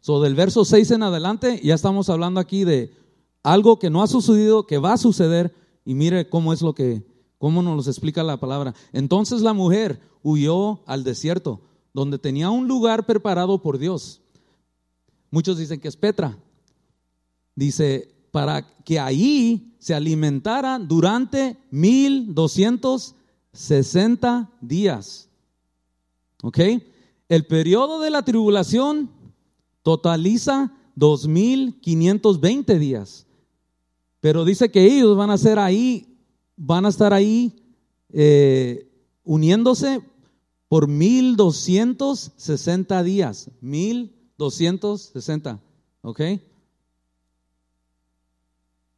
S1: So del verso 6 en adelante ya estamos hablando aquí de algo que no ha sucedido, que va a suceder, y mire cómo es lo que, cómo nos explica la palabra. Entonces la mujer huyó al desierto, donde tenía un lugar preparado por Dios, muchos dicen que es Petra. Dice, para que ahí se alimentara durante 1260 días. ¿Ok? El periodo de la tribulación totaliza 2520 días. Pero dice que ellos van a ser ahí, van a estar ahí eh, uniéndose por 1260 días. 1260. ¿Ok?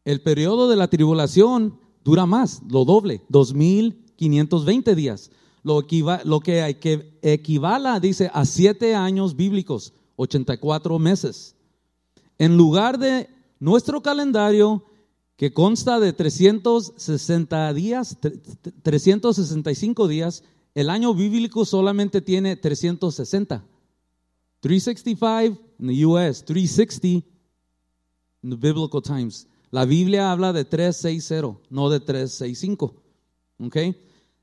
S1: El periodo de la tribulación dura más, lo doble, 2520 días. Lo, lo que, que equivala, dice, a siete años bíblicos, 84 meses. En lugar de nuestro calendario, que consta de 360 días, 365 días, el año bíblico solamente tiene 360. 365 en the US, 360 in the biblical times. La Biblia habla de 360, no de 365. ¿Ok?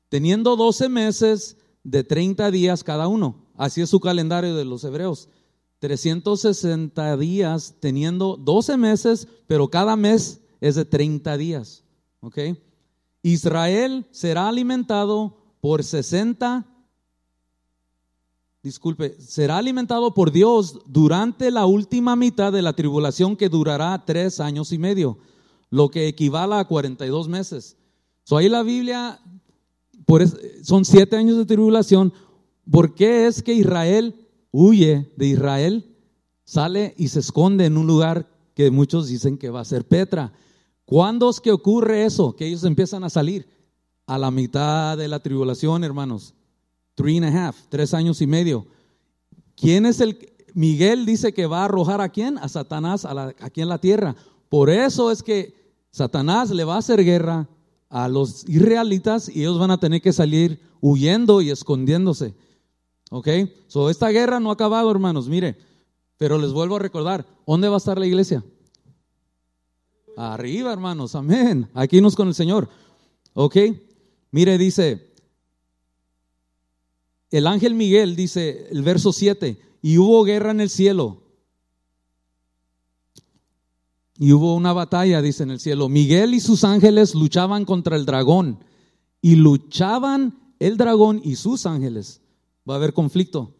S1: Teniendo 12 meses de 30 días cada uno. Así es su calendario de los hebreos. 360 días teniendo 12 meses, pero cada mes es de 30 días. ¿Ok? Israel será alimentado por 60 disculpe, será alimentado por Dios durante la última mitad de la tribulación que durará tres años y medio, lo que equivale a 42 meses. So, la Biblia, por son siete años de tribulación. ¿Por qué es que Israel huye de Israel? Sale y se esconde en un lugar que muchos dicen que va a ser Petra. ¿Cuándo es que ocurre eso? Que ellos empiezan a salir a la mitad de la tribulación, hermanos. Three and a half, tres años y medio. ¿Quién es el? Miguel dice que va a arrojar a quién? A Satanás aquí en la tierra. Por eso es que Satanás le va a hacer guerra a los israelitas y ellos van a tener que salir huyendo y escondiéndose. ¿Ok? So, esta guerra no ha acabado, hermanos. Mire, pero les vuelvo a recordar, ¿dónde va a estar la iglesia? Arriba, hermanos. Amén. Aquí nos con el Señor. ¿Ok? Mire, dice, el ángel Miguel dice, el verso 7, y hubo guerra en el cielo. Y hubo una batalla, dice en el cielo. Miguel y sus ángeles luchaban contra el dragón. Y luchaban el dragón y sus ángeles. Va a haber conflicto.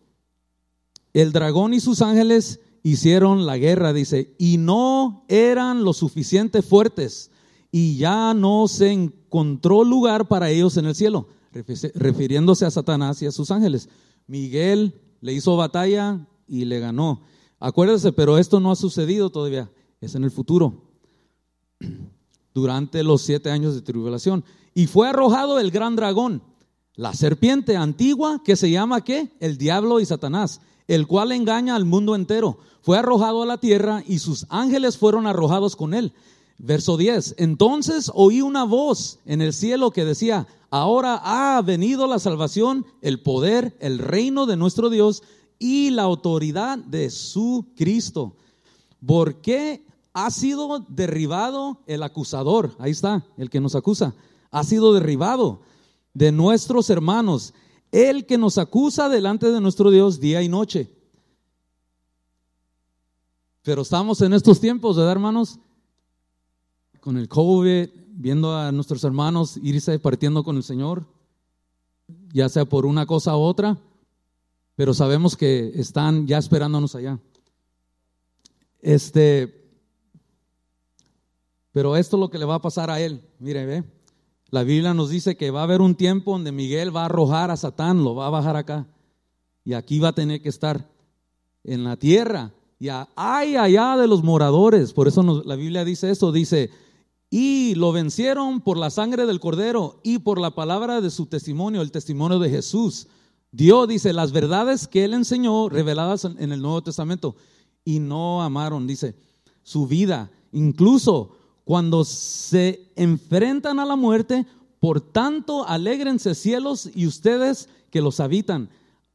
S1: El dragón y sus ángeles hicieron la guerra, dice, y no eran lo suficiente fuertes. Y ya no se encontró lugar para ellos en el cielo refiriéndose a Satanás y a sus ángeles. Miguel le hizo batalla y le ganó. Acuérdese, pero esto no ha sucedido todavía, es en el futuro, (clears throat) durante los siete años de tribulación. Y fue arrojado el gran dragón, la serpiente antigua que se llama qué? El diablo y Satanás, el cual engaña al mundo entero. Fue arrojado a la tierra y sus ángeles fueron arrojados con él. Verso 10. Entonces oí una voz en el cielo que decía, ahora ha venido la salvación, el poder, el reino de nuestro Dios y la autoridad de su Cristo. ¿Por qué ha sido derribado el acusador? Ahí está, el que nos acusa. Ha sido derribado de nuestros hermanos, el que nos acusa delante de nuestro Dios día y noche. Pero estamos en estos tiempos, ¿verdad, hermanos? Con el COVID, viendo a nuestros hermanos irse partiendo con el Señor, ya sea por una cosa u otra, pero sabemos que están ya esperándonos allá. Este, pero esto es lo que le va a pasar a él. Mire, ve. La Biblia nos dice que va a haber un tiempo donde Miguel va a arrojar a Satán, lo va a bajar acá. Y aquí va a tener que estar en la tierra. Y hay allá de los moradores. Por eso la Biblia dice eso. Dice, y lo vencieron por la sangre del cordero y por la palabra de su testimonio, el testimonio de Jesús. Dios dice las verdades que él enseñó reveladas en el Nuevo Testamento y no amaron, dice, su vida. Incluso cuando se enfrentan a la muerte, por tanto, alégrense cielos y ustedes que los habitan.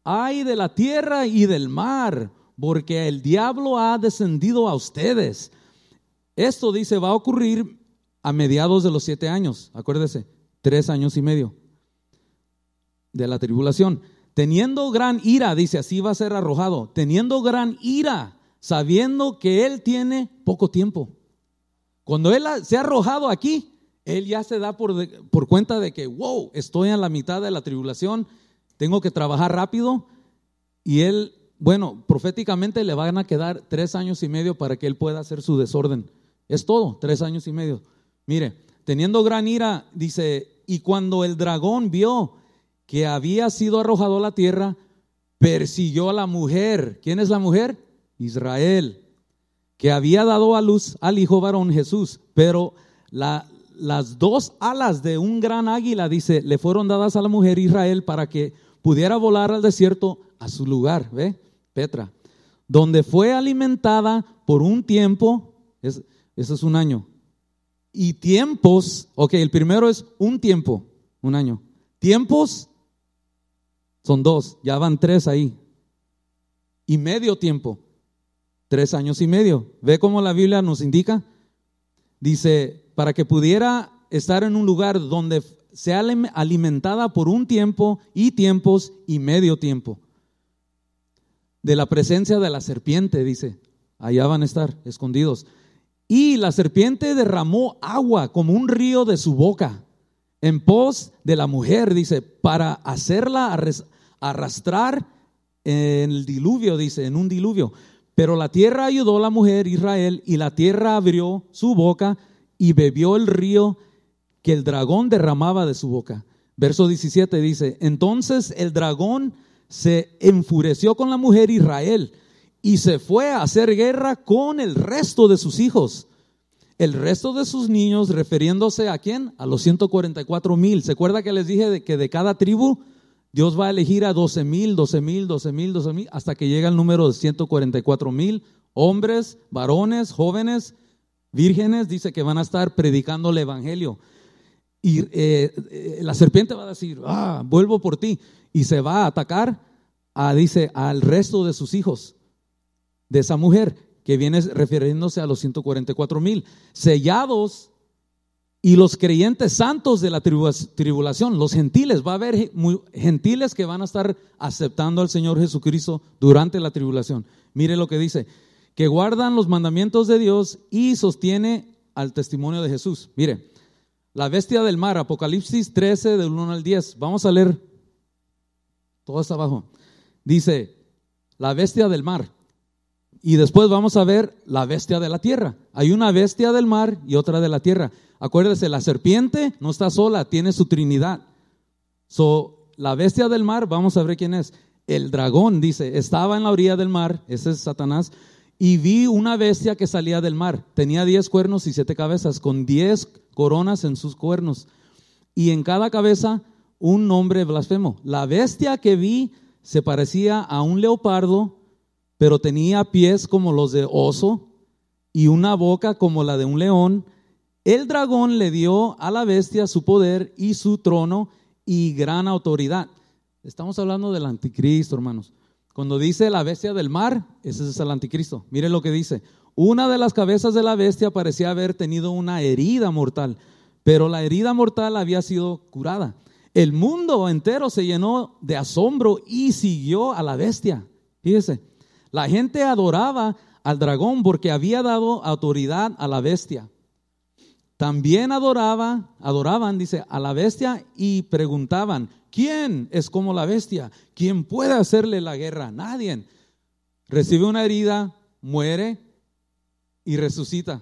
S1: Ay de la tierra y del mar, porque el diablo ha descendido a ustedes. Esto dice va a ocurrir a mediados de los siete años, acuérdese, tres años y medio de la tribulación. Teniendo gran ira, dice, así va a ser arrojado, teniendo gran ira sabiendo que él tiene poco tiempo. Cuando él se ha arrojado aquí, él ya se da por, cuenta de que, wow, estoy en la mitad de la tribulación, tengo que trabajar rápido. Y él, bueno, proféticamente le van a quedar tres años y medio para que él pueda hacer su desorden. Es todo, tres años y medio. Mire, teniendo gran ira, dice, y cuando el dragón vio que había sido arrojado a la tierra, persiguió a la mujer. ¿Quién es la mujer? Israel, que había dado a luz al hijo varón Jesús. Pero las dos alas de un gran águila, dice, le fueron dadas a la mujer Israel para que pudiera volar al desierto a su lugar, ¿ve? Petra, donde fue alimentada por un tiempo, es, eso es un año, y tiempos, ok, el primero es un tiempo, un año, tiempos son dos, ya van tres ahí, y medio tiempo, tres años y medio. ¿Ve cómo la Biblia nos indica? Dice, para que pudiera estar en un lugar donde sea alimentada por un tiempo y tiempos y medio tiempo. De la presencia de la serpiente, dice, allá van a estar escondidos. Y la serpiente derramó agua como un río de su boca en pos de la mujer, dice, para hacerla arrastrar en el diluvio, dice, en un diluvio. Pero la tierra ayudó a la mujer Israel y la tierra abrió su boca y bebió el río que el dragón derramaba de su boca. Verso 17 dice, entonces el dragón se enfureció con la mujer Israel y se fue a hacer guerra con el resto de sus hijos. El resto de sus niños, refiriéndose a quién? A los 144 mil. ¿Se acuerda que les dije de que de cada tribu Dios va a elegir a 12 mil, 12 mil, 12 mil, 12 mil, hasta que llega el número de 144 mil hombres, varones, jóvenes, vírgenes, dice que van a estar predicando el Evangelio. Y eh, eh, la serpiente va a decir, ah, vuelvo por ti. Y se va a atacar, a, dice, al resto de sus hijos, de esa mujer, que viene refiriéndose a los 144 mil, sellados y los creyentes santos de la tribulación, los gentiles, va a haber gentiles que van a estar aceptando al Señor Jesucristo durante la tribulación. Mire lo que dice, que guardan los mandamientos de Dios y sostiene al testimonio de Jesús. Mire, la bestia del mar, Apocalipsis 13, del 1 al 10. Vamos a leer todo está abajo. Dice, la bestia del mar. Y después vamos a ver la bestia de la tierra. Hay una bestia del mar y otra de la tierra. Acuérdese, la serpiente no está sola, tiene su trinidad. So, la bestia del mar, vamos a ver quién es. El dragón, dice, estaba en la orilla del mar, ese es Satanás, y vi una bestia que salía del mar. Tenía diez cuernos y siete cabezas, con diez coronas en sus cuernos. Y en cada cabeza un nombre blasfemo. La bestia que vi se parecía a un leopardo, pero tenía pies como los de oso y una boca como la de un león el dragón le dio a la bestia su poder y su trono y gran autoridad. Estamos hablando del anticristo, hermanos. Cuando dice la bestia del mar, ese es el anticristo. Mire lo que dice. Una de las cabezas de la bestia parecía haber tenido una herida mortal, pero la herida mortal había sido curada. El mundo entero se llenó de asombro y siguió a la bestia. Fíjese, la gente adoraba al dragón porque había dado autoridad a la bestia. También adoraba, adoraban, dice, a la bestia y preguntaban, ¿quién es como la bestia? ¿Quién puede hacerle la guerra? Nadie. Recibe una herida, muere y resucita.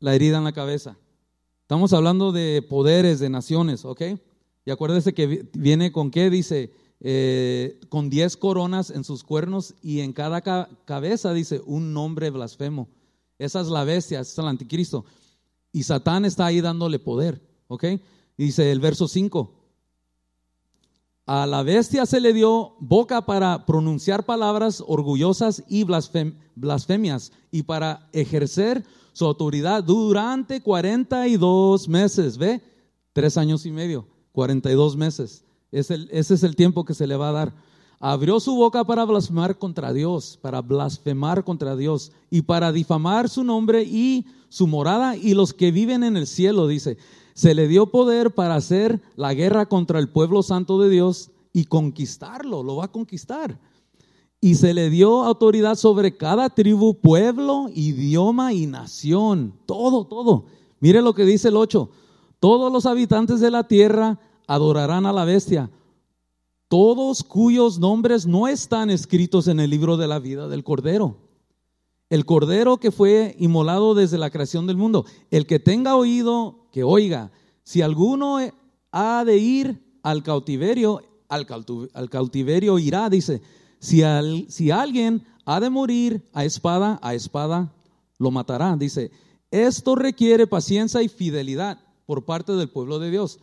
S1: La herida en la cabeza. Estamos hablando de poderes, de naciones, ¿ok? Y acuérdese que viene con qué, dice, eh, con diez coronas en sus cuernos y en cada cabeza, dice, un nombre blasfemo. Esa es la bestia, ese es el anticristo. Y Satán está ahí dándole poder, ¿ok? Dice el verso 5. A la bestia se le dio boca para pronunciar palabras orgullosas y blasfemias y para ejercer su autoridad durante 42 meses, ¿ve? Tres años y medio, 42 meses. Ese es el tiempo que se le va a dar. Abrió su boca para blasfemar contra Dios, para blasfemar contra Dios y para difamar su nombre y su morada y los que viven en el cielo, dice. Se le dio poder para hacer la guerra contra el pueblo santo de Dios y conquistarlo, lo va a conquistar. Y se le dio autoridad sobre cada tribu, pueblo, idioma y nación. Todo, todo. Mire lo que dice el 8. Todos los habitantes de la tierra adorarán a la bestia, todos cuyos nombres no están escritos en el libro de la vida del Cordero. El Cordero que fue inmolado desde la creación del mundo. El que tenga oído, que oiga. Si alguno ha de ir al cautiverio, al, cautiverio irá, dice. Si, si alguien ha de morir a espada, a espada lo matará, dice. Esto requiere paciencia y fidelidad por parte del pueblo de Dios.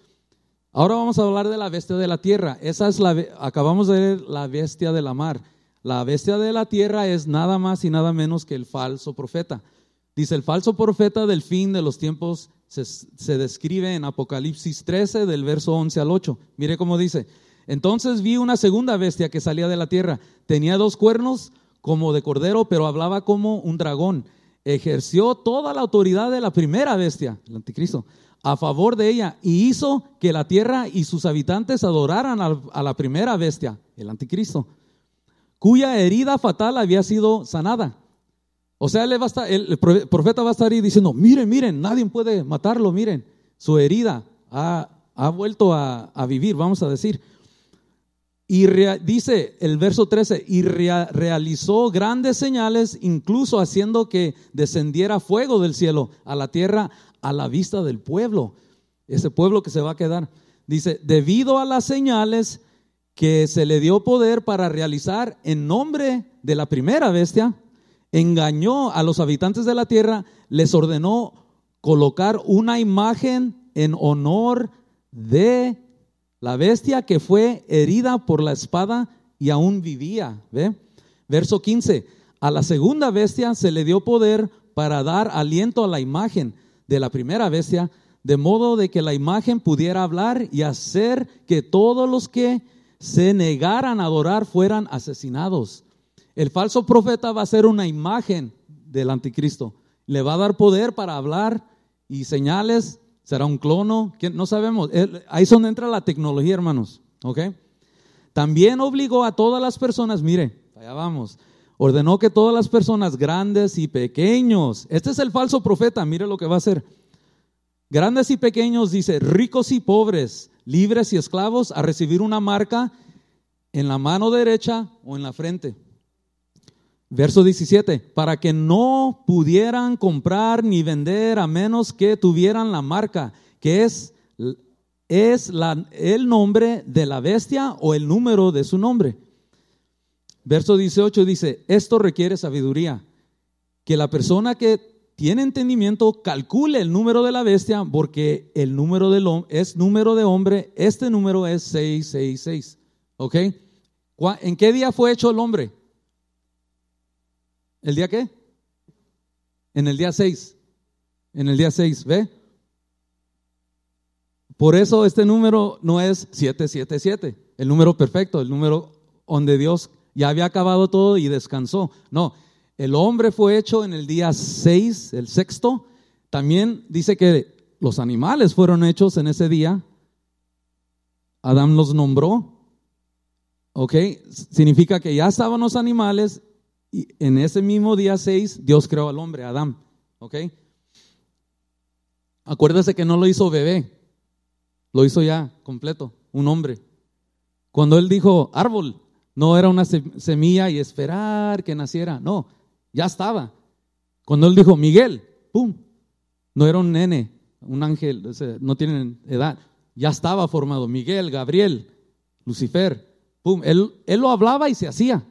S1: Ahora vamos a hablar de la bestia de la tierra. Esa es la acabamos de ver la bestia de la mar. La bestia de la tierra es nada más y nada menos que el falso profeta. Dice, el falso profeta del fin de los tiempos se, describe en Apocalipsis 13 del verso 11 al 8. Mire cómo dice, entonces vi una segunda bestia que salía de la tierra. Tenía dos cuernos como de cordero, pero hablaba como un dragón. Ejerció toda la autoridad de la primera bestia, el anticristo, a favor de ella y hizo que la tierra y sus habitantes adoraran a la primera bestia, el anticristo cuya herida fatal había sido sanada. O sea, va el profeta va a estar ahí diciendo, miren, miren, nadie puede matarlo, miren, su herida ha, vuelto a, vivir, vamos a decir. Y dice el verso 13, y realizó grandes señales, incluso haciendo que descendiera fuego del cielo a la tierra a la vista del pueblo, ese pueblo que se va a quedar. Dice, debido a las señales, que se le dio poder para realizar en nombre de la primera bestia, engañó a los habitantes de la tierra, les ordenó colocar una imagen en honor de la bestia que fue herida por la espada y aún vivía. ¿Ve? Verso 15. A la segunda bestia se le dio poder para dar aliento a la imagen de la primera bestia, de modo de que la imagen pudiera hablar y hacer que todos los que se negaran a adorar fueran asesinados. El falso profeta va a ser una imagen del anticristo. Le va a dar poder para hablar y señales. Será un clono. No sabemos. Ahí es donde entra la tecnología, hermanos. ¿Ok? También obligó a todas las personas, mire, allá vamos. Ordenó que todas las personas, grandes y pequeños, este es el falso profeta, mire lo que va a hacer. Grandes y pequeños, dice, ricos y pobres, libres y esclavos, a recibir una marca en la mano derecha o en la frente. Verso 17, para que no pudieran comprar ni vender a menos que tuvieran la marca, que es, es la, el nombre de la bestia o el número de su nombre. Verso 18 dice, esto requiere sabiduría, que la persona que tiene entendimiento, calcule el número de la bestia, porque el número del es número de hombre, este número es 666. ¿Ok? ¿En qué día fue hecho el hombre? ¿El día qué? En el día 6. En el día 6, ¿ve? Por eso este número no es 777, el número perfecto, el número donde Dios ya había acabado todo y descansó. No, el hombre fue hecho en el día 6, el sexto. También dice que los animales fueron hechos en ese día. Adán los nombró. ¿Ok? Significa que ya estaban los animales y en ese mismo día 6 Dios creó al hombre, Adán. ¿Ok? Acuérdese que no lo hizo bebé, lo hizo ya completo, un hombre. Cuando él dijo árbol, no era una semilla y esperar que naciera, no, ya estaba. Cuando él dijo, Miguel, ¡pum! No era un nene, un ángel, no tienen edad. Ya estaba formado. Miguel, Gabriel, Lucifer, ¡pum! Él, él lo hablaba y se hacía.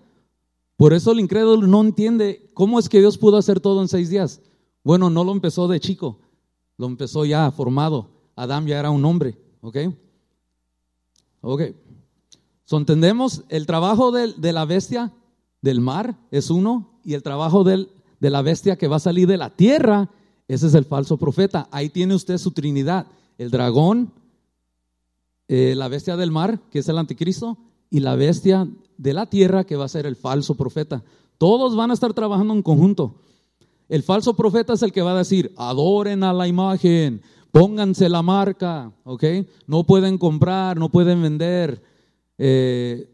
S1: Por eso el incrédulo no entiende cómo es que Dios pudo hacer todo en seis días. Bueno, no lo empezó de chico, lo empezó ya formado. Adán ya era un hombre, ¿ok? Ok. So, entendemos el trabajo de, la bestia del mar es uno y el trabajo de la bestia que va a salir de la tierra, ese es el falso profeta. Ahí tiene usted su trinidad, el dragón, eh, la bestia del mar, que es el anticristo, y la bestia de la tierra, que va a ser el falso profeta. Todos van a estar trabajando en conjunto. El falso profeta es el que va a decir, adoren a la imagen, pónganse la marca, ¿ok? No pueden comprar, no pueden vender. Eh,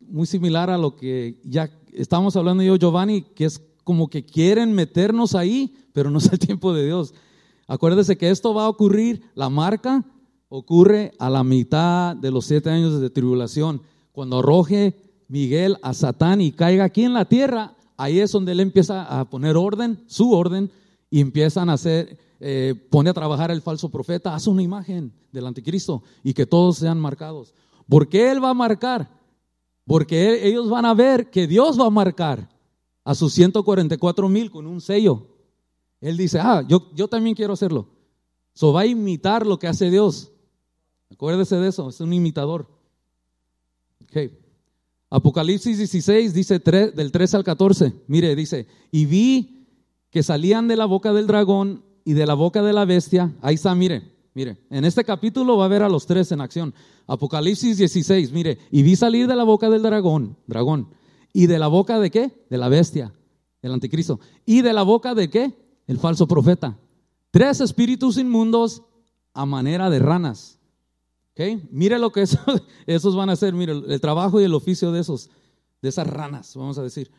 S1: muy similar a lo que ya estamos hablando yo, Giovanni, que es como que quieren meternos ahí, pero no es el (laughs) tiempo de Dios. Acuérdese que esto va a ocurrir, la marca ocurre a la mitad de los siete años de tribulación. Cuando arroje Miguel a Satán y caiga aquí en la tierra, ahí es donde él empieza a poner orden, su orden, y empiezan a hacer, eh, pone a trabajar el falso profeta, hace una imagen del anticristo y que todos sean marcados. ¿Por qué él va a marcar? Porque ellos van a ver que Dios va a marcar a sus 144 mil con un sello. Él dice, ah, yo, yo también quiero hacerlo. So va a imitar lo que hace Dios. Acuérdese de eso, es un imitador. Okay. Apocalipsis 16 dice del 3 al 14. Mire, dice, y vi que salían de la boca del dragón y de la boca de la bestia. Ahí está, mire, mire. En este capítulo va a ver a los tres en acción. Apocalipsis 16, mire, y vi salir de la boca del dragón, dragón, y de la boca de qué? De la bestia, el anticristo. ¿Y de la boca de qué? El falso profeta. Tres espíritus inmundos a manera de ranas. ¿Okay? Mire lo que (laughs) esos van a hacer, mire el trabajo y el oficio de esos, de esas ranas, vamos a decir.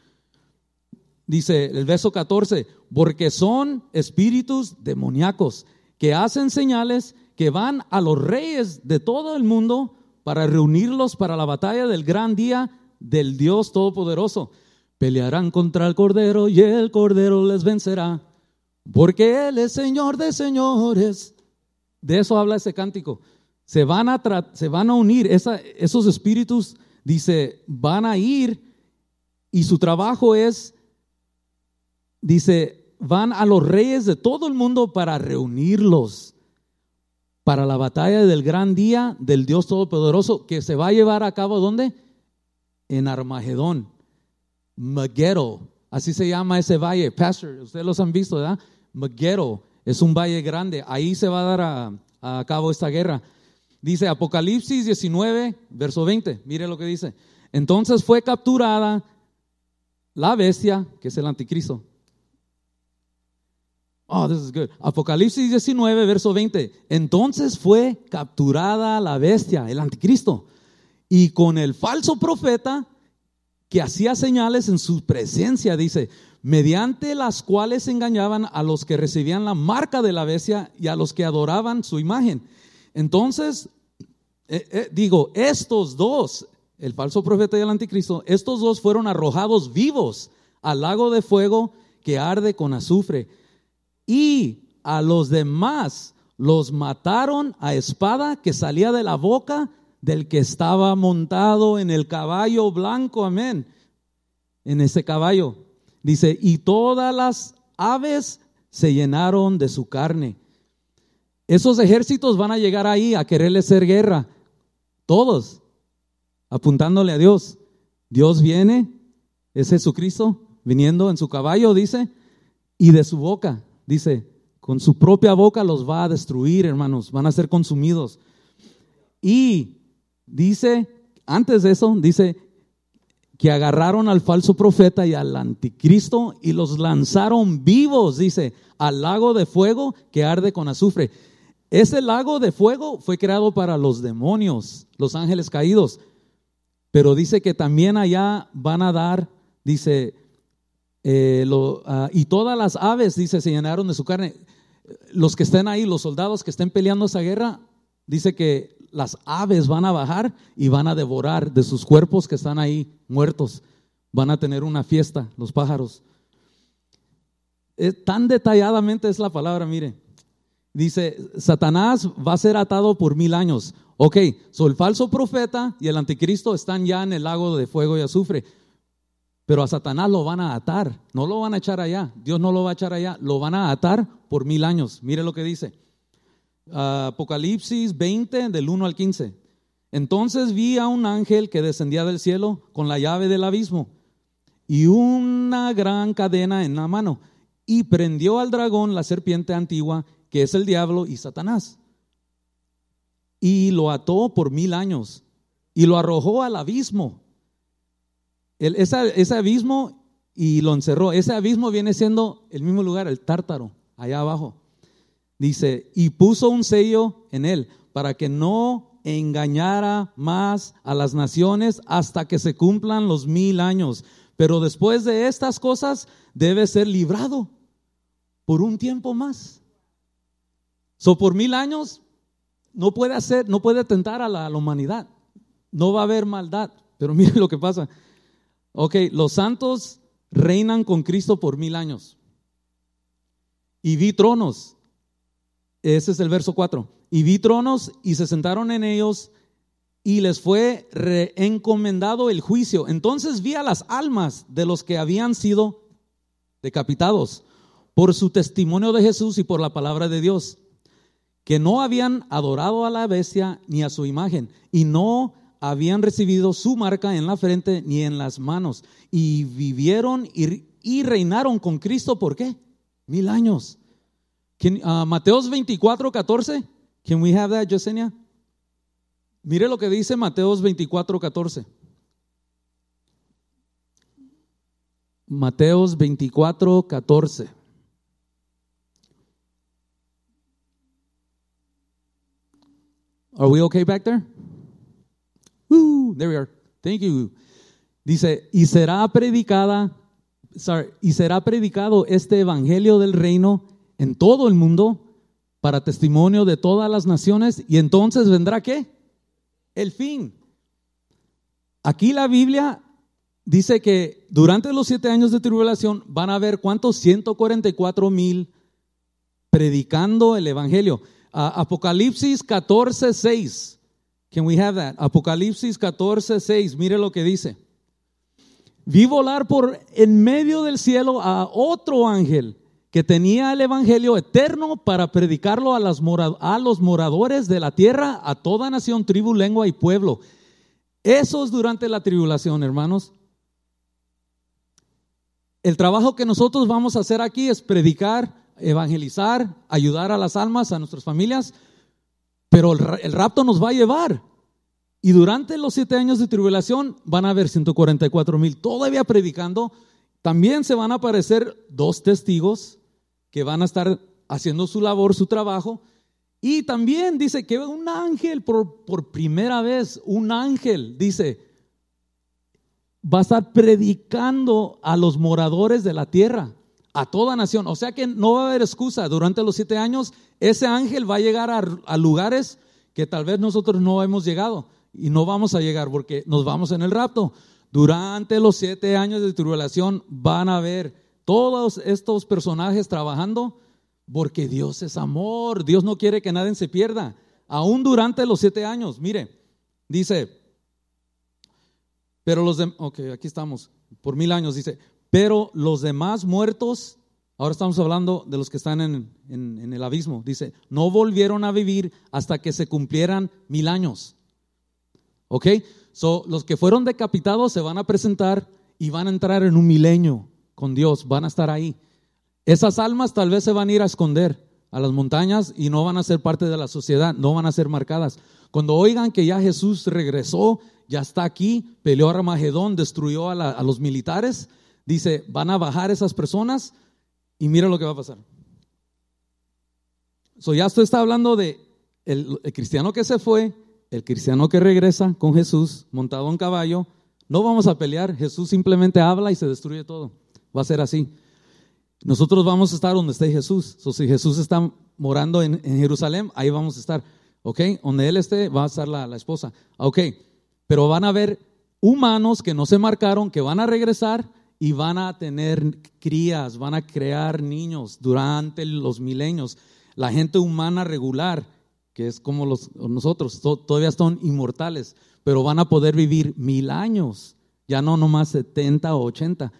S1: Dice el verso 14, porque son espíritus demoníacos que hacen señales que van a los reyes de todo el mundo para reunirlos para la batalla del gran día del Dios Todopoderoso. Pelearán contra el Cordero y el Cordero les vencerá, porque Él es Señor de señores. De eso habla ese cántico. Se van a, se van a unir, esos espíritus, dice, van a ir y su trabajo es, dice, van a los reyes de todo el mundo para reunirlos para la batalla del gran día del Dios Todopoderoso que se va a llevar a cabo ¿dónde? En Armagedón, Megiddo, así se llama ese valle. Pastor, ustedes los han visto, ¿verdad? Megiddo es un valle grande, ahí se va a dar a, a cabo esta guerra. Dice Apocalipsis 19, verso 20, mire lo que dice. Entonces fue capturada la bestia, que es el anticristo, Oh, this is good. Apocalipsis 19, verso 20. Entonces fue capturada la bestia, el anticristo, y con el falso profeta que hacía señales en su presencia, dice, mediante las cuales engañaban a los que recibían la marca de la bestia y a los que adoraban su imagen. Entonces, eh, eh, digo, estos dos, el falso profeta y el anticristo, estos dos fueron arrojados vivos al lago de fuego que arde con azufre y a los demás los mataron a espada que salía de la boca del que estaba montado en el caballo blanco, amén, en ese caballo. Dice, y todas las aves se llenaron de su carne. Esos ejércitos van a llegar ahí a quererle hacer guerra, todos, apuntándole a Dios. Dios viene, es Jesucristo, viniendo en su caballo, dice, y de su boca dice, con su propia boca los va a destruir, hermanos, van a ser consumidos. Y dice, antes de eso, dice que agarraron al falso profeta y al anticristo y los lanzaron vivos, dice, al lago de fuego que arde con azufre. Ese lago de fuego fue creado para los demonios, los ángeles caídos. Pero dice que también allá van a dar, dice, eh, ah, y todas las aves, dice, se llenaron de su carne. Los que estén ahí, los soldados que estén peleando esa guerra, dice que las aves van a bajar y van a devorar de sus cuerpos que están ahí muertos. Van a tener una fiesta, los pájaros. tan detalladamente es la palabra, mire. Dice, Satanás va a ser atado por mil años. Ok, so el falso profeta y el anticristo están ya en el lago de fuego y azufre. Pero a Satanás lo van a atar, no lo van a echar allá, Dios no lo va a echar allá, lo van a atar por mil años. Mire lo que dice. Apocalipsis 20 del 1 al 15. Entonces vi a un ángel que descendía del cielo con la llave del abismo y una gran cadena en la mano y prendió al dragón, la serpiente antigua, que es el diablo y Satanás. Y lo ató por mil años y lo arrojó al abismo ese, abismo y lo encerró. Ese abismo viene siendo el mismo lugar, el tártaro, allá abajo. Dice, y puso un sello en él para que no engañara más a las naciones hasta que se cumplan los mil años. Pero después de estas cosas debe ser librado por un tiempo más. So, por mil años no puede hacer, no puede tentar a la, humanidad. No va a haber maldad. Pero (laughs) mire lo que pasa. Ok, los santos reinan con Cristo por mil años. Y vi tronos. Ese es el verso 4. Y vi tronos y se sentaron en ellos y les fue encomendado el juicio. Entonces vi a las almas de los que habían sido decapitados por su testimonio de Jesús y por la palabra de Dios, que no habían adorado a la bestia ni a su imagen y no habían recibido su marca en la frente ni en las manos y vivieron y, reinaron con Cristo por qué? Mil años. Uh, Mateos 24, 14. Can we have that, Yesenia? Mire lo que dice Mateos 24, 14. Mateos 24, 14. Are we okay back there? There we are. Thank you. Dice, y será predicada, sorry, y será predicado este evangelio del reino en todo el mundo para testimonio de todas las naciones y entonces vendrá qué? El fin. Aquí la Biblia dice que durante los siete años de tribulación van a haber cuántos? 144 mil predicando el evangelio. Apocalipsis 14, 6. Can we have that? Apocalipsis 14, 6. Mire lo que dice. Vi volar por en medio del cielo a otro ángel que tenía el evangelio eterno para predicarlo a, a los moradores de la tierra, a toda nación, tribu, lengua y pueblo. Eso es durante la tribulación, hermanos. El trabajo que nosotros vamos a hacer aquí es predicar evangelizar, ayudar a las almas, a nuestras familias, pero el, rapto nos va a llevar. Y durante los siete años de tribulación van a haber 144 mil todavía predicando. También se van a aparecer dos testigos que van a estar haciendo su labor, su trabajo. Y también dice que un ángel, por, por primera vez, un ángel, dice, va a estar predicando a los moradores de la tierra a toda nación. O sea que no va a haber excusa. Durante los siete años, ese ángel va a llegar a, lugares que tal vez nosotros no hemos llegado y no vamos a llegar porque nos vamos en el rapto. Durante los siete años de tribulación van a ver todos estos personajes trabajando porque Dios es amor. Dios no quiere que nadie se pierda. Aún durante los siete años, mire, dice, pero los de, ok, aquí estamos, por mil años, dice, pero los demás muertos, ahora estamos hablando de los que están en, el abismo, dice, no volvieron a vivir hasta que se cumplieran mil años. ¿Ok? So, los que fueron decapitados se van a presentar y van a entrar en un milenio con Dios, van a estar ahí. Esas almas tal vez se van a ir a esconder a las montañas y no van a ser parte de la sociedad, no van a ser marcadas. Cuando oigan que ya Jesús regresó, ya está aquí, peleó a Armagedón, destruyó a los militares, Dice, van a bajar esas personas y mira lo que va a pasar. So ya esto está hablando de el, cristiano que se fue, el cristiano que regresa con Jesús montado en caballo. No vamos a pelear, Jesús simplemente habla y se destruye todo. Va a ser así. Nosotros vamos a estar donde esté Jesús. So, si Jesús está morando en, Jerusalén, ahí vamos a estar. ¿Ok? Donde Él esté, va a estar la, la esposa. Ok. Pero van a haber humanos que no se marcaron, que van a regresar y van a tener crías, van a crear niños durante los milenios. La gente humana regular, que es como los, nosotros, todavía son inmortales, pero van a poder vivir mil años, ya no nomás 70 o 80.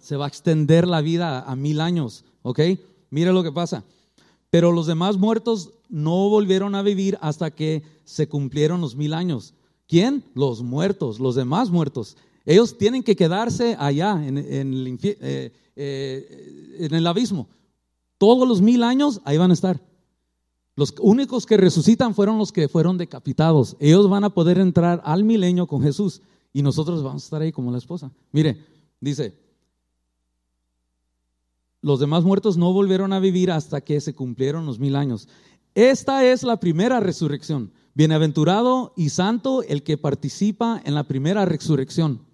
S1: Se va a extender la vida a mil años, ¿ok? Mire lo que pasa. Pero los demás muertos no volvieron a vivir hasta que se cumplieron los mil años. ¿Quién? Los muertos, los demás muertos. Ellos tienen que quedarse allá en, el, eh, eh, en el abismo. Todos los mil años ahí van a estar. Los únicos que resucitan fueron los que fueron decapitados. Ellos van a poder entrar al milenio con Jesús y nosotros vamos a estar ahí como la esposa. Mire, dice, los demás muertos no volvieron a vivir hasta que se cumplieron los mil años. Esta es la primera resurrección. Bienaventurado y santo el que participa en la primera resurrección.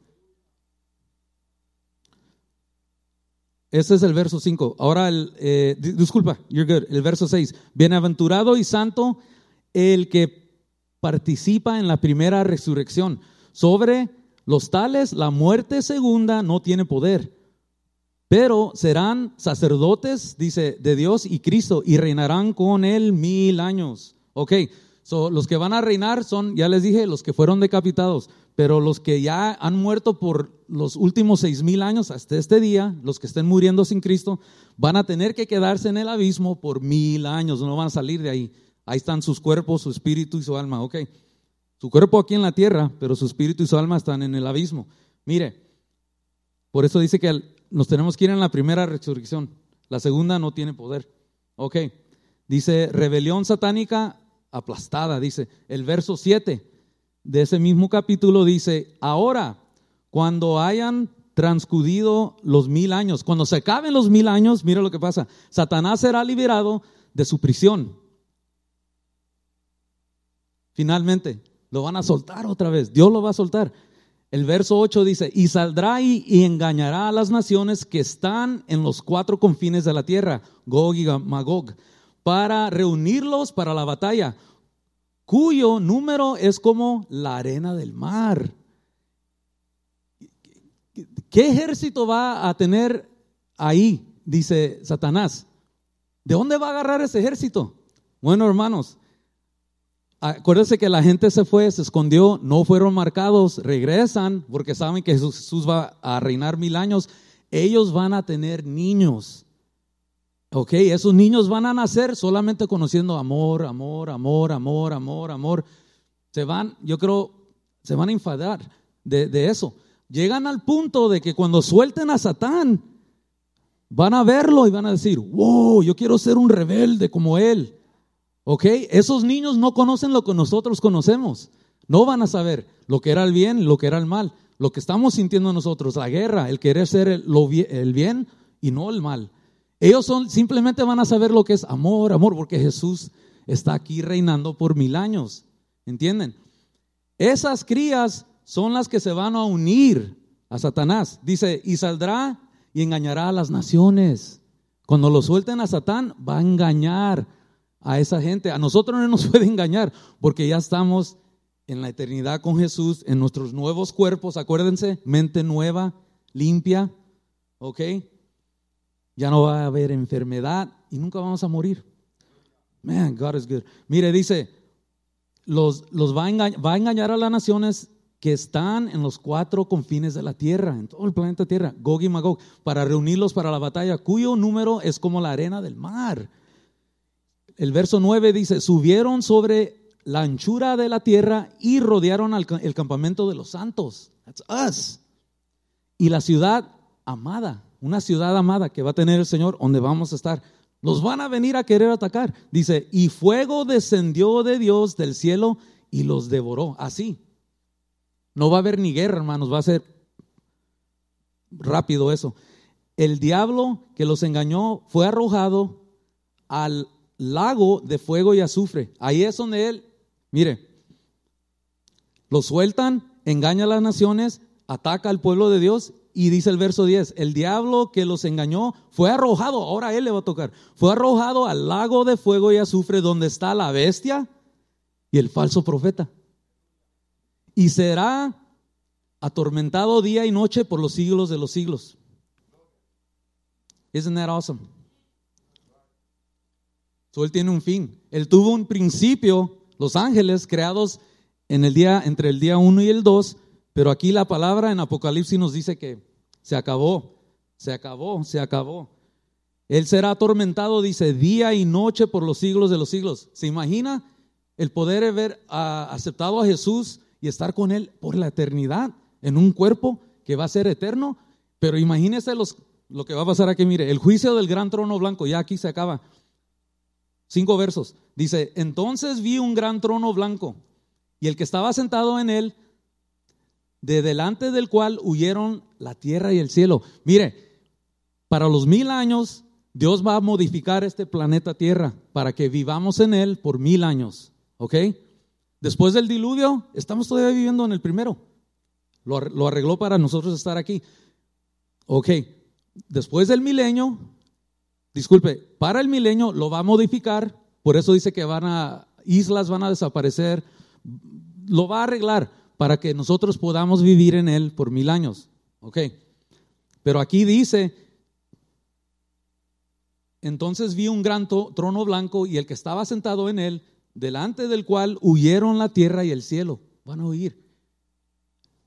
S1: Ese es el verso 5. Ahora, el, eh, disculpa, you're good. El verso 6. Bienaventurado y santo el que participa en la primera resurrección. Sobre los tales, la muerte segunda no tiene poder, pero serán sacerdotes, dice, de Dios y Cristo, y reinarán con él mil años. Ok, so, los que van a reinar son, ya les dije, los que fueron decapitados, pero los que ya han muerto por los últimos seis mil años hasta este día, los que estén muriendo sin Cristo, van a tener que quedarse en el abismo por mil años, no van a salir de ahí. Ahí están sus cuerpos, su espíritu y su alma. Ok. Su cuerpo aquí en la tierra, pero su espíritu y su alma están en el abismo. Mire, por eso dice que nos tenemos que ir en la primera resurrección. La segunda no tiene poder. Ok. Dice, rebelión satánica aplastada, dice. El verso 7 de ese mismo capítulo dice, ahora, cuando hayan transcurrido los mil años, cuando se acaben los mil años, mira lo que pasa, Satanás será liberado de su prisión Finalmente, lo van a soltar otra vez. Dios lo va a soltar. El verso 8 dice, y saldrá y, engañará a las naciones que están en los cuatro confines de la tierra, Gog y Magog, para reunirlos para la batalla, cuyo número es como la arena del mar. ¿Qué ejército va a tener ahí? Dice Satanás. ¿De dónde va a agarrar ese ejército? Bueno, hermanos, Acuérdense que la gente se fue, se escondió, no fueron marcados, regresan porque saben que Jesús va a reinar mil años. Ellos van a tener niños. Ok, esos niños van a nacer solamente conociendo amor, amor, amor, amor, amor, amor. Se van, yo creo, se van a enfadar de, de eso. Llegan al punto de que cuando suelten a Satán, van a verlo y van a decir, wow, yo quiero ser un rebelde como él. ¿Ok? Esos niños no conocen lo que nosotros conocemos. No van a saber lo que era el bien, lo que era el mal. Lo que estamos sintiendo nosotros, la guerra, el querer ser el, bien y no el mal. Ellos son, simplemente van a saber lo que es amor, amor, porque Jesús está aquí reinando por mil años. ¿Entienden? Esas crías son las que se van a unir a Satanás. Dice, y saldrá y engañará a las naciones. Cuando lo suelten a Satán, va a engañar a esa gente. A nosotros no nos (laughs) puede engañar porque ya estamos en la eternidad con Jesús, en nuestros nuevos cuerpos, acuérdense, mente nueva, limpia, ¿ok? Ya no va a haber enfermedad y nunca vamos a morir. Man, God is good. Mire, dice, los, los va, a engañar, va a engañar a las naciones que están en los cuatro confines de la tierra, en todo el planeta Tierra, Gog y Magog, para reunirlos para la batalla, cuyo número es como la arena del mar el verso 9 dice, subieron sobre la anchura de la tierra y rodearon el campamento de los santos. That's us. Y la ciudad amada, una ciudad amada que va a tener el Señor, donde vamos a estar. Los van a venir a querer atacar. Dice, y fuego descendió de Dios del cielo y los devoró. Así. No va a haber ni guerra, hermanos, va a ser rápido eso. El diablo que los engañó fue arrojado al lago de fuego y azufre. Ahí es donde él, mire, lo sueltan, engaña a las naciones, ataca al pueblo de Dios y dice el verso 10, el diablo que los engañó fue arrojado, ahora él le va a tocar, fue arrojado al lago de fuego y azufre donde está la bestia y el falso profeta. Y será atormentado día y noche por los siglos de los siglos. Isn't that awesome? él tiene un fin. Él tuvo un principio, los ángeles creados en el día, entre el día 1 y el 2, pero aquí la palabra en Apocalipsis nos dice que se acabó, se acabó, se acabó. Él será atormentado, dice, día y noche por los siglos de los siglos. ¿Se imagina el poder haber aceptado a Jesús y estar con Él por la eternidad en un cuerpo que va a ser eterno? Pero imagínese lo que va a pasar aquí. Mire, el juicio del gran trono blanco, ya aquí se acaba. Cinco versos. Dice, entonces vi un gran trono blanco y el que estaba sentado en él, de delante del cual huyeron la tierra y el cielo. Mire, para los mil años Dios va a modificar este planeta Tierra para que vivamos en él por mil años. ¿Ok? Después del diluvio, estamos todavía viviendo en el primero. Lo, arregló para nosotros estar aquí. Ok, después del milenio, disculpe, para el milenio lo va a modificar, por eso dice que van a, islas van a desaparecer, lo va a arreglar para que nosotros podamos vivir en él por mil años. Ok, pero aquí dice, entonces vi un gran trono blanco y el que estaba sentado en él, delante del cual huyeron la tierra y el cielo. Van a huir.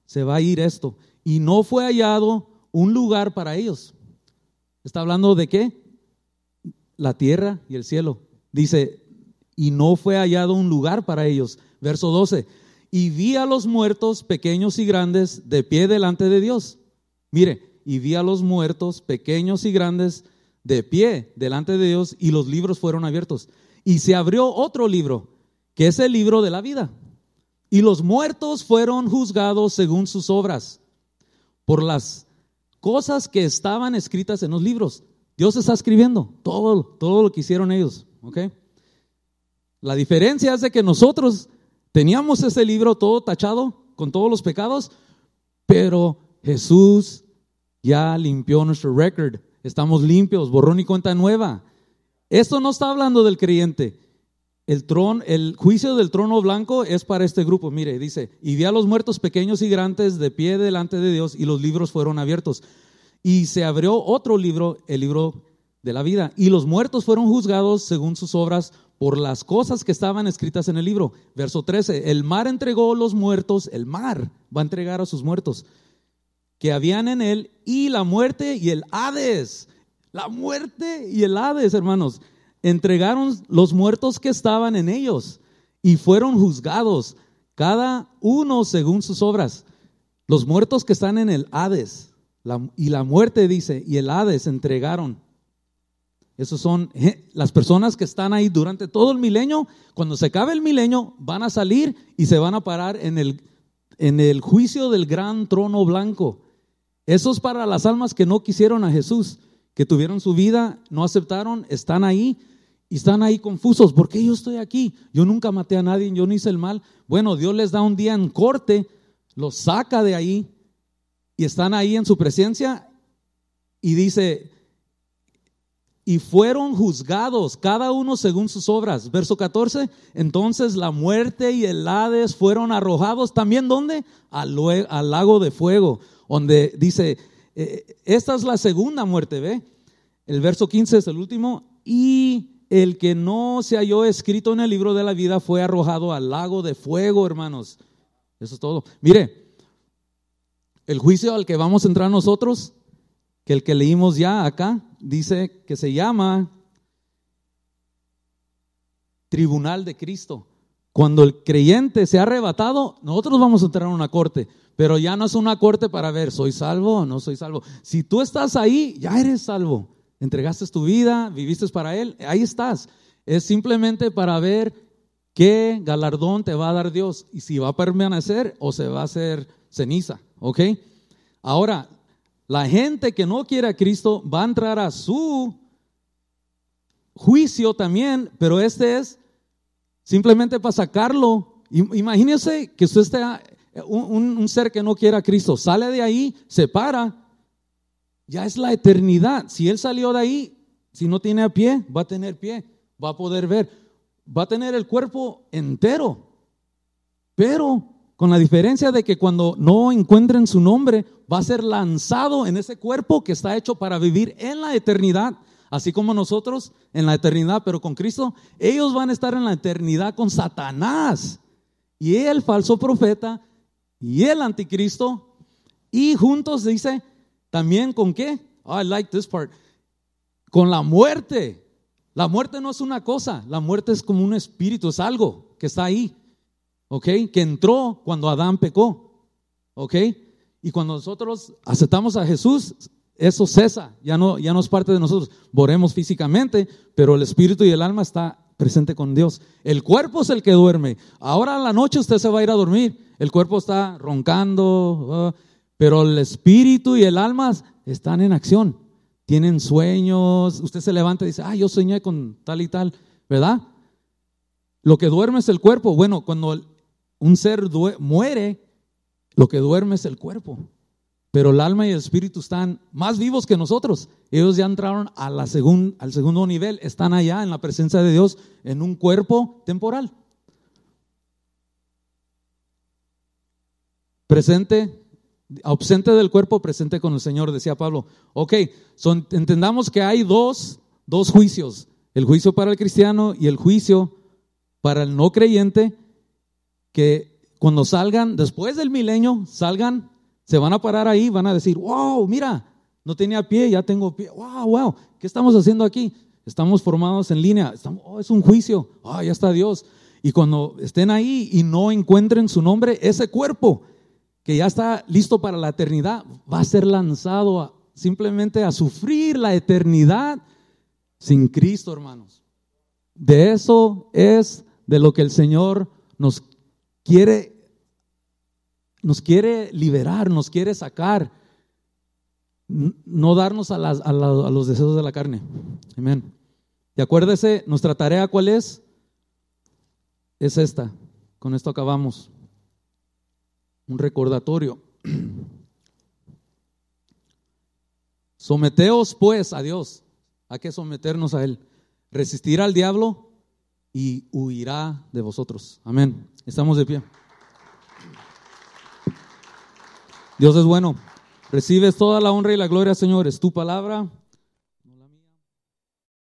S1: Se va a ir esto. Y no fue hallado un lugar para ellos. ¿Está hablando de qué? La tierra y el cielo. Dice, y no fue hallado un lugar para ellos. Verso 12. Y vi a los muertos, pequeños y grandes, de pie delante de Dios. Mire, y vi a los muertos, pequeños y grandes, de pie delante de Dios, y los libros fueron abiertos. Y se abrió otro libro, que es el libro de la vida. Y los muertos fueron juzgados según sus obras, por las cosas que estaban escritas en los libros. Dios está escribiendo todo, todo lo que hicieron ellos. ¿ok? La diferencia es de que nosotros teníamos ese libro todo tachado con todos los pecados, pero Jesús ya limpió nuestro record. Estamos limpios, borrón y cuenta nueva. Esto no está hablando del creyente. El, trono, el juicio del trono blanco es para este grupo. Mire, dice, y vi a los muertos pequeños y grandes de pie delante de Dios y los libros fueron abiertos. Y se abrió otro libro, el libro de la vida. Y los muertos fueron juzgados según sus obras por las cosas que estaban escritas en el libro. Verso 13, el mar entregó los muertos, el mar va a entregar a sus muertos que habían en él y la muerte y el Hades. La muerte y el Hades, hermanos entregaron los muertos que estaban en ellos y fueron juzgados, cada uno según sus obras. Los muertos que están en el Hades, y la muerte dice, y el Hades entregaron. Esos son las personas que están ahí durante todo el milenio. Cuando se acabe el milenio, van a salir y se van a parar en el, en el juicio del gran trono blanco. Eso es para las almas que no quisieron a Jesús que tuvieron su vida, no aceptaron, están ahí y están ahí confusos. ¿Por qué yo estoy aquí? Yo nunca maté a nadie, yo no hice el mal. Bueno, Dios les da un día en corte, los saca de ahí y están ahí en su presencia y dice, y fueron juzgados cada uno según sus obras. Verso 14, entonces la muerte y el Hades fueron arrojados también ¿dónde? Al, lago de fuego, donde dice, eh, esta es la segunda muerte, ¿ve? El verso 15 es el último. Y el que no se halló escrito en el libro de la vida fue arrojado al lago de fuego, hermanos. Eso es todo. Mire, el juicio al que vamos a entrar nosotros, que el que leímos ya acá, dice que se llama Tribunal de Cristo. Cuando el creyente se ha arrebatado, nosotros vamos a entrar a una corte. Pero ya no es una corte para ver, ¿soy salvo o no soy salvo? Si tú estás ahí, ya eres salvo. Entregaste tu vida, viviste para Él, ahí estás. Es simplemente para ver qué galardón te va a dar Dios y si va a permanecer o se va a hacer ceniza, ¿ok? Ahora, la gente que no quiere a Cristo va a entrar a su juicio también, pero este es simplemente para sacarlo. Imagínese que usted esté un, ser que no quiera a Cristo sale de ahí, se para, ya es la eternidad. Si él salió de ahí, si no tiene a pie, va a tener pie, va a poder ver, va a tener el cuerpo entero. Pero con la diferencia de que cuando no encuentren su nombre, va a ser lanzado en ese cuerpo que está hecho para vivir en la eternidad. Así como nosotros en la eternidad, pero con Cristo, ellos van a estar en la eternidad con Satanás. Y el falso profeta y el anticristo. Y juntos dice, también con qué? Oh, I like this part. Con la muerte. La muerte no es una cosa, la muerte es como un espíritu, es algo que está ahí. ¿Ok? Que entró cuando Adán pecó. ¿Ok? Y cuando nosotros aceptamos a Jesús, eso cesa, ya no, ya no es parte de nosotros. Moremos físicamente, pero el espíritu y el alma está presente con Dios. El cuerpo es el que duerme. Ahora a la noche usted se va a ir a dormir el cuerpo está roncando, pero el espíritu y el alma están en acción. Tienen sueños. Usted se levanta y dice, ah, yo soñé con tal y tal, ¿verdad? Lo que duerme es el cuerpo. Bueno, cuando un ser muere, lo que duerme es el cuerpo. Pero el alma y el espíritu están más vivos que nosotros. Ellos ya entraron al segundo nivel, están allá en la presencia de Dios en un cuerpo temporal. Presente, ausente del cuerpo, presente con el Señor, decía Pablo. Ok, son, entendamos que hay dos, dos juicios, el juicio para el cristiano y el juicio para el no creyente, que cuando salgan, después del milenio, salgan se van a parar ahí, van a decir, wow, mira, no tenía pie, ya tengo pie. Wow, wow, ¿qué estamos haciendo aquí? Estamos formados en línea. Oh, es un juicio. Ah, ya está Dios. Y cuando estén ahí y no encuentren su nombre, ese cuerpo que ya está listo para la eternidad va a ser lanzado simplemente a sufrir la eternidad sin Cristo, hermanos. De eso es de lo que el Señor nos quiere nos quiere liberar, nos quiere sacar, no darnos a, los deseos de la carne. Amén. Y acuérdese, nuestra tarea cuál es? Es esta. Con esto acabamos. Un recordatorio. (clears throat) Someteos pues a Dios. Hay que someternos a Él. Resistir al diablo y huirá de vosotros. Amén. Estamos de pie. Dios es bueno. Recibes toda la honra y la gloria, Señor. Es tu palabra.